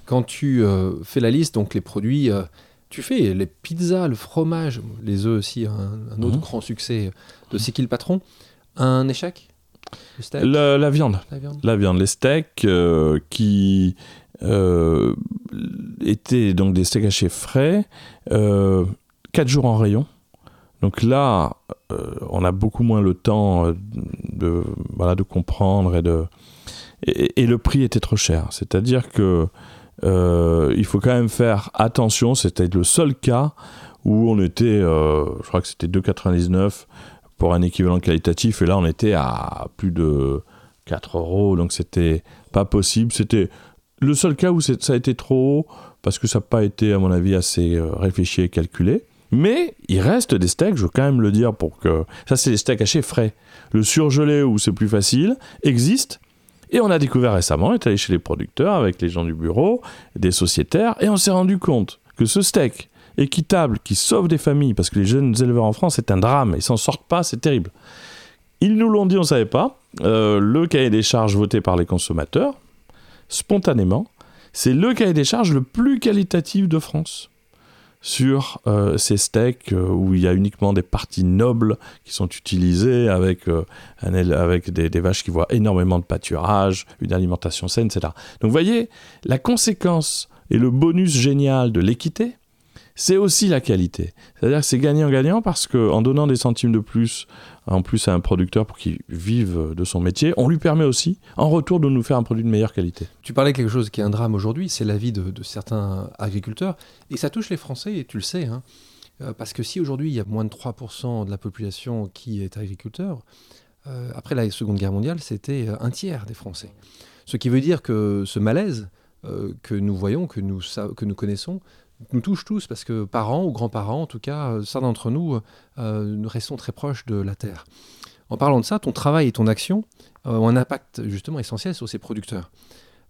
Quand tu euh, fais la liste, donc les produits, euh, tu fais les pizzas, le fromage, les œufs aussi, un, autre mhm. grand succès de C'est qui le patron Un échec? La, viande. la, viande. Les steaks euh, qui étaient donc des steaks hachés frais, 4 jours en rayon donc là, euh, on a beaucoup moins le temps euh, de, comprendre et de. Et, le prix était trop cher. C'est-à-dire que euh, il faut quand même faire attention. C'était le seul cas où on était, je crois que c'était 2,99 pour un équivalent qualitatif, et là on était à plus de 4 euros, donc c'était pas possible. C'était le seul cas où ça a été trop haut parce que ça n'a pas été, à mon avis, assez réfléchi et calculé. Mais il reste des steaks, je veux quand même le dire pour que. Ça, c'est les steaks hachés frais. Le surgelé, où c'est plus facile, existe. Et on a découvert récemment, on est allé chez les producteurs avec les gens du bureau, des sociétaires, et on s'est rendu compte que ce steak équitable qui sauve des familles, parce que les jeunes éleveurs en France, c'est un drame, ils s'en sortent pas, c'est terrible. Ils nous l'ont dit, on ne savait pas. Euh, le cahier des charges voté par les consommateurs, spontanément, c'est le cahier des charges le plus qualitatif de France sur euh, ces steaks euh, où il y a uniquement des parties nobles qui sont utilisées avec, euh, avec des, des, vaches qui voient énormément de pâturage, une alimentation saine, etc. Donc vous voyez, la conséquence et le bonus génial de l'équité, c'est aussi la qualité. C'est-à-dire que c'est gagnant-gagnant parce qu'en donnant des centimes de plus, en plus à un producteur pour qu'il vive de son métier, on lui permet aussi, en retour, de nous faire un produit de meilleure qualité. Tu parlais quelque chose qui est un drame aujourd'hui, c'est la vie de, certains agriculteurs, et ça touche les Français, et tu le sais, hein. euh, parce que si aujourd'hui il y a moins de 3% de la population qui est agriculteur, euh, après la Seconde Guerre mondiale, c'était un tiers des Français. Ce qui veut dire que ce malaise euh, que nous voyons, que nous connaissons, nous touche tous, parce que parents ou grands-parents, en tout cas, euh, certains d'entre nous, euh, nous restons très proches de la Terre. En parlant de ça, ton travail et ton action euh, ont un impact justement essentiel sur ces producteurs.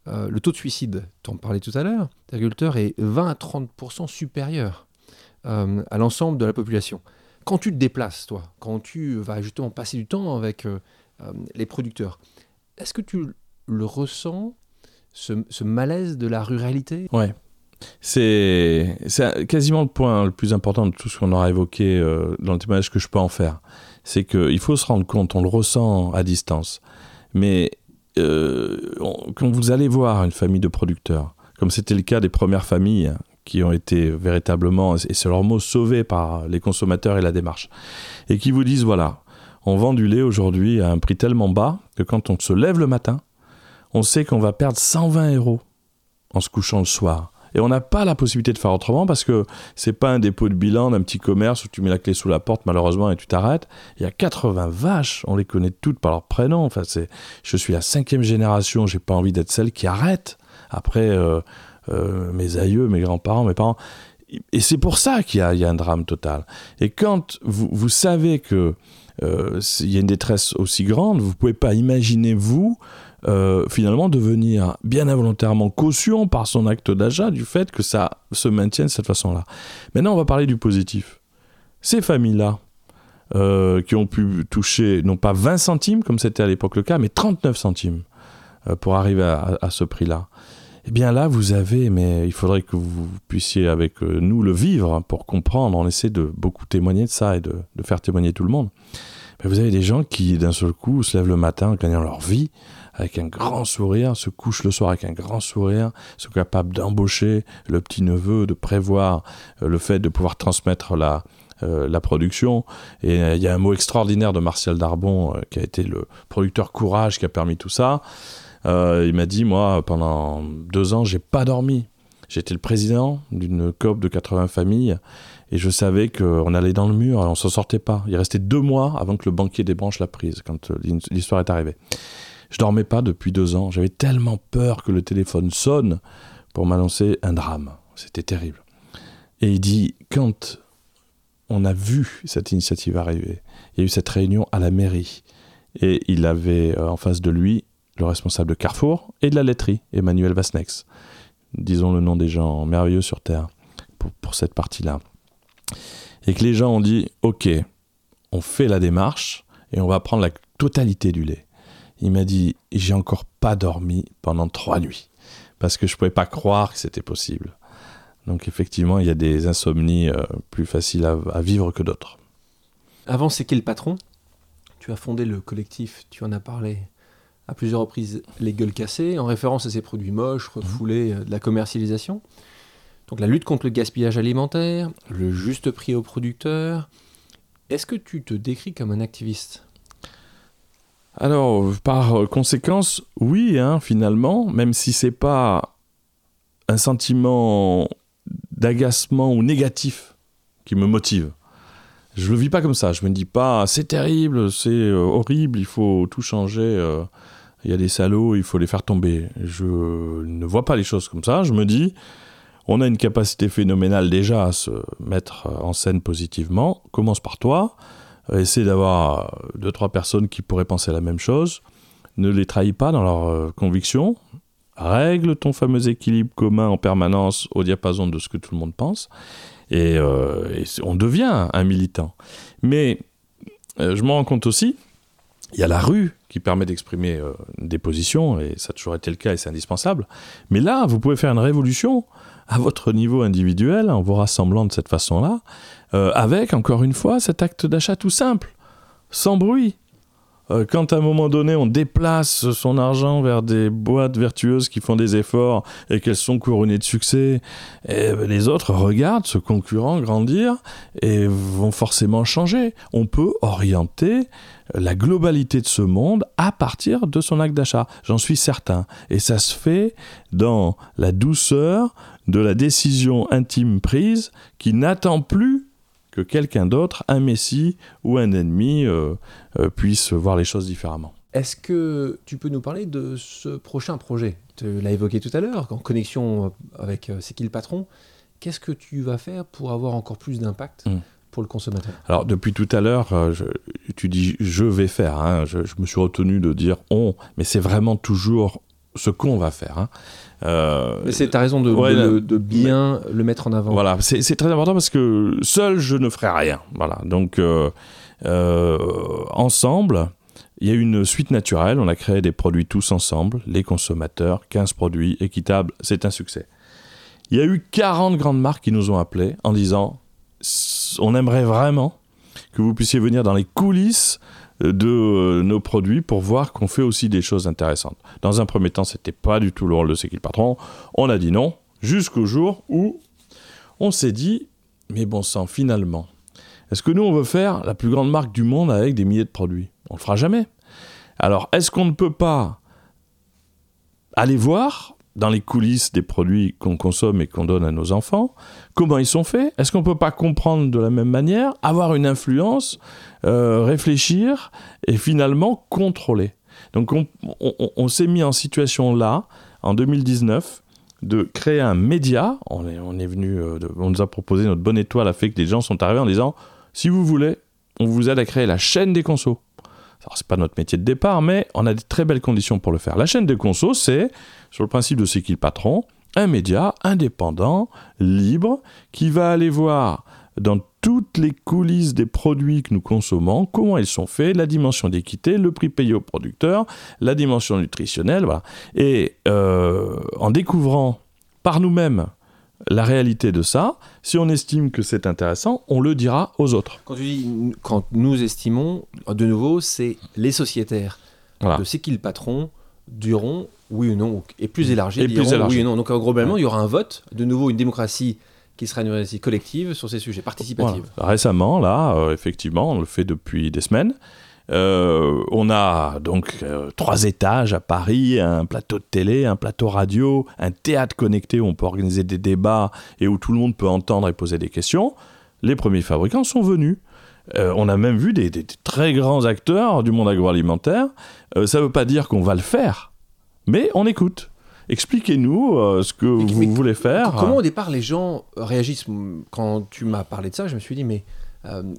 le taux de suicide, tu en parlais tout à l'heure, l'agriculteur est 20 à 30% supérieur à l'ensemble de la population. Quand tu te déplaces, toi, quand tu vas justement passer du temps avec les producteurs, est-ce que tu le ressens, ce, ce malaise de la ruralité? Ouais. C'est quasiment le point le plus important de tout ce qu'on aura évoqué euh, dans le témoignage que je peux en faire. C'est qu'il faut se rendre compte, on le ressent à distance, mais euh, quand vous allez voir une famille de producteurs, comme c'était le cas des premières familles qui ont été véritablement, et c'est leur mot, sauvés par les consommateurs et la démarche, et qui vous disent, voilà, on vend du lait aujourd'hui à un prix tellement bas que quand on se lève le matin, on sait qu'on va perdre 120 euros en se couchant le soir. Et on n'a pas la possibilité de faire autrement parce que c'est pas un dépôt de bilan d'un petit commerce où tu mets la clé sous la porte malheureusement et tu t'arrêtes. Il y a 80 vaches, on les connaît toutes par leur prénom. Enfin, c'est, je suis la cinquième génération, j'ai pas envie d'être celle qui arrête après euh, euh, mes aïeux, mes grands-parents, mes parents. Et c'est pour ça qu'il y, a, un drame total. Et quand vous, savez que euh, il y a une détresse aussi grande, vous pouvez pas imaginer, vous, euh, finalement, devenir bien involontairement caution par son acte d'achat du fait que ça se maintienne de cette façon-là. Maintenant, on va parler du positif. Ces familles-là, euh, qui ont pu toucher non pas 20 centimes, comme c'était à l'époque le cas, mais 39 centimes pour arriver à, ce prix-là. Eh bien là, vous avez, mais il faudrait que vous puissiez avec nous le vivre pour comprendre. On essaie de beaucoup témoigner de ça et de faire témoigner tout le monde. Mais vous avez des gens qui, d'un seul coup, se lèvent le matin en gagnant leur vie avec un grand sourire, se couchent le soir avec un grand sourire, sont capables d'embaucher le petit neveu, de prévoir euh, le fait de pouvoir transmettre la, euh, la production. Et euh, il y a un mot extraordinaire de Martial Darbon, qui a été le producteur courage qui a permis tout ça. il m'a dit, moi, pendant deux ans, j'ai pas dormi. J'étais le président d'une COP de 80 familles et je savais qu'on allait dans le mur, on s'en sortait pas. Il restait deux mois avant que le banquier débranche la prise, quand l'histoire est arrivée. Je dormais pas depuis deux ans. J'avais tellement peur que le téléphone sonne pour m'annoncer un drame. C'était terrible. Et il dit, quand on a vu cette initiative arriver, il y a eu cette réunion à la mairie, et il avait euh, en face de lui le responsable de Carrefour et de la laiterie, Emmanuel Vasnex. Disons le nom des gens merveilleux sur Terre pour cette partie-là. Et que les gens ont dit, OK, on fait la démarche et on va prendre la totalité du lait. Il m'a dit J'ai encore pas dormi pendant trois nuits parce que je pouvais pas croire que c'était possible. Donc, effectivement, il y a des insomnies euh, plus faciles à, vivre que d'autres. Avant, c'est qui le patron? Tu as fondé le collectif, tu en as parlé à plusieurs reprises, Les Gueules Cassées, en référence à ces produits moches, refoulés, euh, de la commercialisation. Donc, la lutte contre le gaspillage alimentaire, le juste prix aux producteurs. Est-ce que tu te décris comme un activiste? Alors, par conséquence, oui, hein, finalement, même si c'est pas un sentiment d'agacement ou négatif qui me motive. Je le vis pas comme ça. Je me dis pas c'est terrible, c'est euh, horrible, il faut tout changer. Euh, il y a des salauds, il faut les faire tomber. Je ne vois pas les choses comme ça. Je me dis on a une capacité phénoménale déjà à se mettre en scène positivement. Commence par toi. Euh, essaie d'avoir deux, trois personnes qui pourraient penser la même chose. Ne les trahis pas dans leurs euh, convictions. Règle ton fameux équilibre commun en permanence au diapason de ce que tout le monde pense. Et, euh, on devient un militant. Mais je me rends compte aussi, il y a la rue qui permet d'exprimer des positions, et ça a toujours été le cas et c'est indispensable. Mais là, vous pouvez faire une révolution à votre niveau individuel en vous rassemblant de cette façon-là. Euh, avec, encore une fois, cet acte d'achat tout simple, sans bruit. Euh, quand à un moment donné on déplace son argent vers des boîtes vertueuses qui font des efforts et qu'elles sont couronnées de succès, et ben, les autres regardent ce concurrent grandir et vont forcément changer. On peut orienter la globalité de ce monde à partir de son acte d'achat, j'en suis certain. Et ça se fait dans la douceur de la décision intime prise qui n'attend plus que quelqu'un d'autre, un messie ou un ennemi, euh, euh, puisse voir les choses différemment. Est-ce que tu peux nous parler de ce prochain projet? Tu l'as évoqué tout à l'heure, en connexion avec euh, C'est qui le patron Qu'est-ce que tu vas faire pour avoir encore plus d'impact hmm. pour le consommateur? Alors, depuis tout à l'heure, tu dis je vais faire. Hein. je, me suis retenu de dire on, mais c'est vraiment toujours ce qu'on va faire. Hein. Euh, mais c'est ta raison de, de, bien le mettre en avant. Voilà, c'est très important parce que seul je ne ferai rien. Voilà, donc euh, euh, ensemble, il y a une suite naturelle. On a créé des produits tous ensemble, les consommateurs, 15 produits équitables, c'est un succès. Il y a eu 40 grandes marques qui nous ont appelés en disant on aimerait vraiment que vous puissiez venir dans les coulisses de euh, nos produits pour voir qu'on fait aussi des choses intéressantes. Dans un premier temps, c'était pas du tout le rôle de C'est qui le patron. On a dit non, jusqu'au jour où on s'est dit, mais bon sang, finalement, est-ce que nous, on veut faire la plus grande marque du monde avec des milliers de produits? On le fera jamais. Alors, est-ce qu'on ne peut pas aller voir dans les coulisses des produits qu'on consomme et qu'on donne à nos enfants, comment ils sont faits? Est-ce qu'on ne peut pas comprendre de la même manière, avoir une influence, euh, réfléchir et finalement contrôler? Donc on, s'est mis en situation là, en 2019, de créer un média. On est, venu, euh, on nous a proposé notre bonne étoile, a fait que les gens sont arrivés en disant, si vous voulez, on vous aide à créer la chaîne des consos. Alors, c'est pas notre métier de départ, mais on a des très belles conditions pour le faire. La chaîne des consos, c'est, sur le principe de C'est qui le patron, un média indépendant, libre, qui va aller voir dans toutes les coulisses des produits que nous consommons, comment ils sont faits, la dimension d'équité, le prix payé au producteur, la dimension nutritionnelle, voilà. Et euh, en découvrant par nous-mêmes la réalité de ça, si on estime que c'est intéressant, on le dira aux autres. Quand tu dis, quand nous estimons, de nouveau, c'est les sociétaires Voilà. de c'est qui le patron diront oui ou non, et plus élargi, Et plus élargi. oui ou non. Donc euh, globalement, il y aura un vote, de nouveau une démocratie qui sera une démocratie collective sur ces sujets, participative. Voilà. Récemment, là, euh, effectivement, on le fait depuis des semaines. Euh, on a donc euh, trois étages à Paris, un plateau de télé, un plateau radio, un théâtre connecté où on peut organiser des débats et où tout le monde peut entendre et poser des questions. Les premiers fabricants sont venus. Euh, on a même vu des, très grands acteurs du monde agroalimentaire. Ça ne veut pas dire qu'on va le faire, mais on écoute. Expliquez-nous euh, ce que Mais- vous mais voulez faire. Comment au départ les gens réagissent? Quand tu m'as parlé de ça, je me suis dit, mais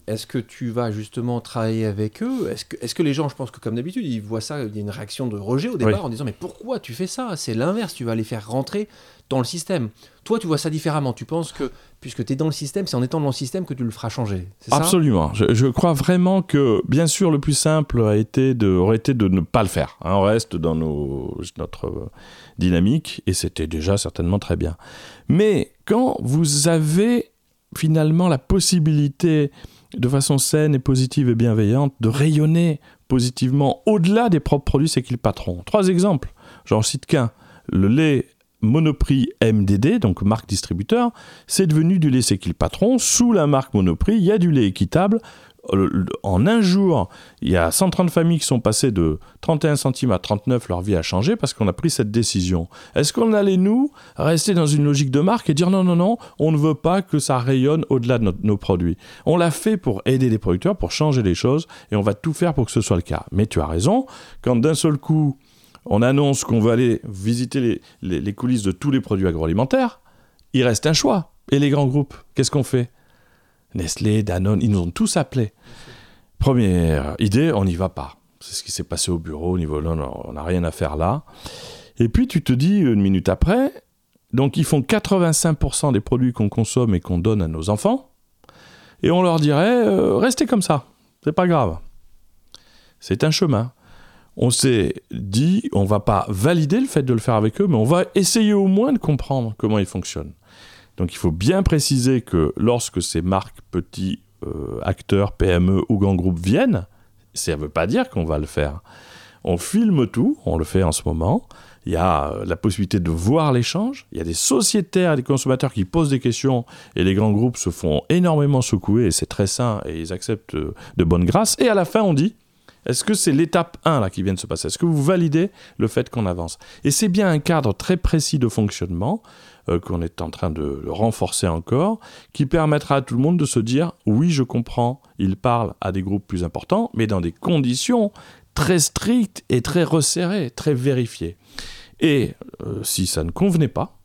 est-ce que tu vas justement travailler avec eux? Est-ce que, est que les gens, je pense que comme d'habitude, ils voient ça, il y a une réaction de rejet au départ Oui. en disant, mais pourquoi tu fais ça? C'est l'inverse, tu vas les faire rentrer dans le système. Toi, tu vois ça différemment. Tu penses que, puisque tu es dans le système, c'est en étant dans le système que tu le feras changer. Ça? Absolument. Je, je crois vraiment que, bien sûr, le plus simple a été de, aurait été de ne pas le faire. hein. on reste dans nos, notre euh, dynamique et c'était déjà certainement très bien. Mais quand vous avez finalement la possibilité, de façon saine et positive et bienveillante, de rayonner positivement au-delà des propres produits, c'est qui le patron. Trois exemples. J'en cite qu'un. Le lait Monoprix MDD, donc marque distributeur, c'est devenu du lait C'est qui le patron. Sous la marque Monoprix, il y a du lait équitable. En un jour, il y a 130 familles qui sont passées de 31 centimes à 39, leur vie a changé parce qu'on a pris cette décision. Est-ce qu'on allait, nous, rester dans une logique de marque et dire non, non, non, on ne veut pas que ça rayonne au-delà de nos produits? On l'a fait pour aider les producteurs, pour changer les choses, et on va tout faire pour que ce soit le cas. Mais tu as raison, quand d'un seul coup, on annonce qu'on va aller visiter les coulisses de tous les produits agroalimentaires, il reste un choix. Et les grands groupes, qu'est-ce qu'on fait? Nestlé, Danone, ils nous ont tous appelés. Première idée, on n'y va pas. C'est ce qui s'est passé au bureau au niveau, non, on n'a rien à faire là. Et puis tu te dis une minute après, donc ils font 85% des produits qu'on consomme et qu'on donne à nos enfants, et on leur dirait, euh, restez comme ça, c'est pas grave. C'est un chemin. On s'est dit, on va pas valider le fait de le faire avec eux, mais on va essayer au moins de comprendre comment ils fonctionnent. Donc il faut bien préciser que lorsque ces marques, petits euh, acteurs, PME ou grands groupes viennent, ça ne veut pas dire qu'on va le faire. On filme tout, on le fait en ce moment. Il y a euh, la possibilité de voir l'échange. Il y a des sociétaires des consommateurs qui posent des questions et les grands groupes se font énormément secouer et c'est très sain et ils acceptent euh, de bonne grâce. Et à la fin, on dit est-ce que c'est l'étape 1 là qui vient de se passer? Est-ce que vous validez le fait qu'on avance? Et c'est bien un cadre très précis de fonctionnement euh, qu'on est en train de renforcer encore, qui permettra à tout le monde de se dire oui, je comprends, il parle à des groupes plus importants, mais dans des conditions très strictes et très resserrées, très vérifiées. Et euh, si ça ne convenait pas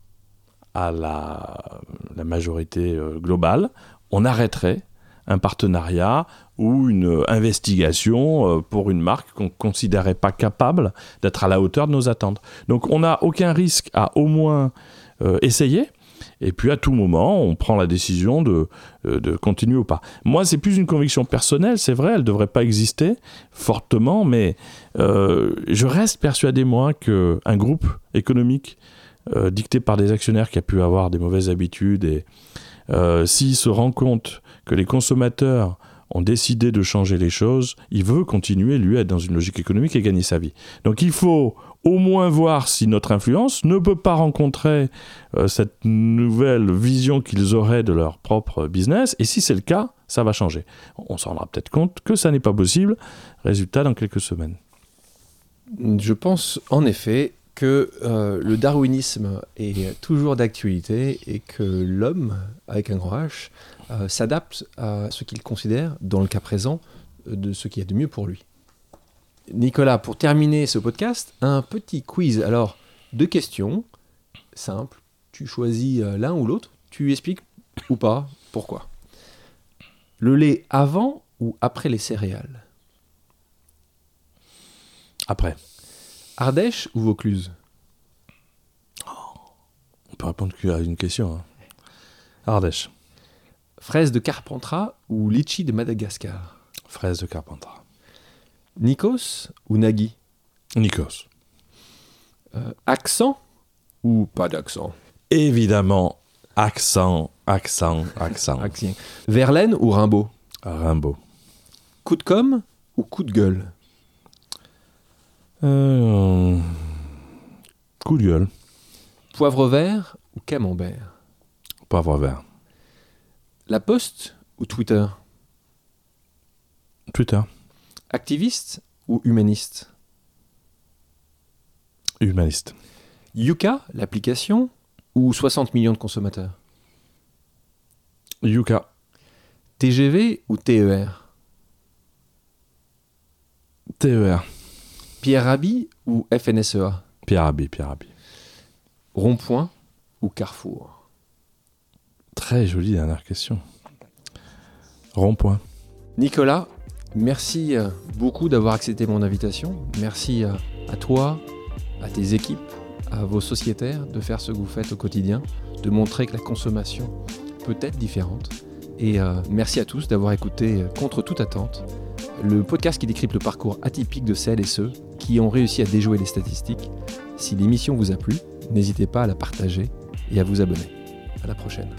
à la, majorité euh, globale, on arrêterait un partenariat ou une investigation pour une marque qu'on ne considérait pas capable d'être à la hauteur de nos attentes. Donc on n'a aucun risque à au moins essayer. Et puis à tout moment, on prend la décision de, euh, de continuer ou pas. Moi, c'est plus une conviction personnelle, c'est vrai, elle ne devrait pas exister fortement, mais euh, je reste persuadé, moi, qu'un groupe économique euh, dicté par des actionnaires qui a pu avoir des mauvaises habitudes, et euh, s'il se rend compte que les consommateurs ont décidé de changer les choses, il veut continuer, lui, à être dans une logique économique et gagner sa vie. Donc il faut au moins voir si notre influence ne peut pas rencontrer euh, cette nouvelle vision qu'ils auraient de leur propre business. Et si c'est le cas, ça va changer. On s'en rendra peut-être compte que ça n'est pas possible. Résultat dans quelques semaines. Je pense en effet que euh, le darwinisme est toujours d'actualité et que l'homme, avec un grand H, euh, s'adapte à ce qu'il considère, dans le cas présent, de ce qu'il y a de mieux pour lui. Nicolas, pour terminer ce podcast, un petit quiz. Alors, deux questions, simples. Tu choisis l'un ou l'autre. Tu expliques ou pas pourquoi. Le lait avant ou après les céréales? Après. Ardèche ou Vaucluse? On peut répondre qu'à une question. hein. Ardèche. Fraise de Carpentras ou litchi de Madagascar? Fraise de Carpentras. Nikos ou Nagui Nikos. Euh, Accent ou pas d'accent? Évidemment, accent, accent, accent. Accent. Verlaine ou Rimbaud? Rimbaud. Coup de com' ou coup de gueule? Euh, Coup de gueule. Poivre vert ou camembert? Poivre vert. La Poste ou Twitter? Twitter. Activiste ou humaniste? Humaniste. Yuka, l'application, ou 60 millions de consommateurs? Yuka. TGV ou TER TER. Pierre Rabhi ou FNSEA Pierre Rabhi, Pierre Rabhi. Rond-point ou Carrefour? Très jolie dernière question. Rond-point. Nicolas, merci euh, beaucoup d'avoir accepté mon invitation. Merci euh, à toi, à tes équipes, à vos sociétaires de faire ce que vous faites au quotidien, de montrer que la consommation peut être différente. Et euh, merci à tous d'avoir écouté Contre toute attente, le podcast qui décrypte le parcours atypique de celles et ceux qui ont réussi à déjouer les statistiques. Si l'émission vous a plu, n'hésitez pas à la partager et à vous abonner. À la prochaine.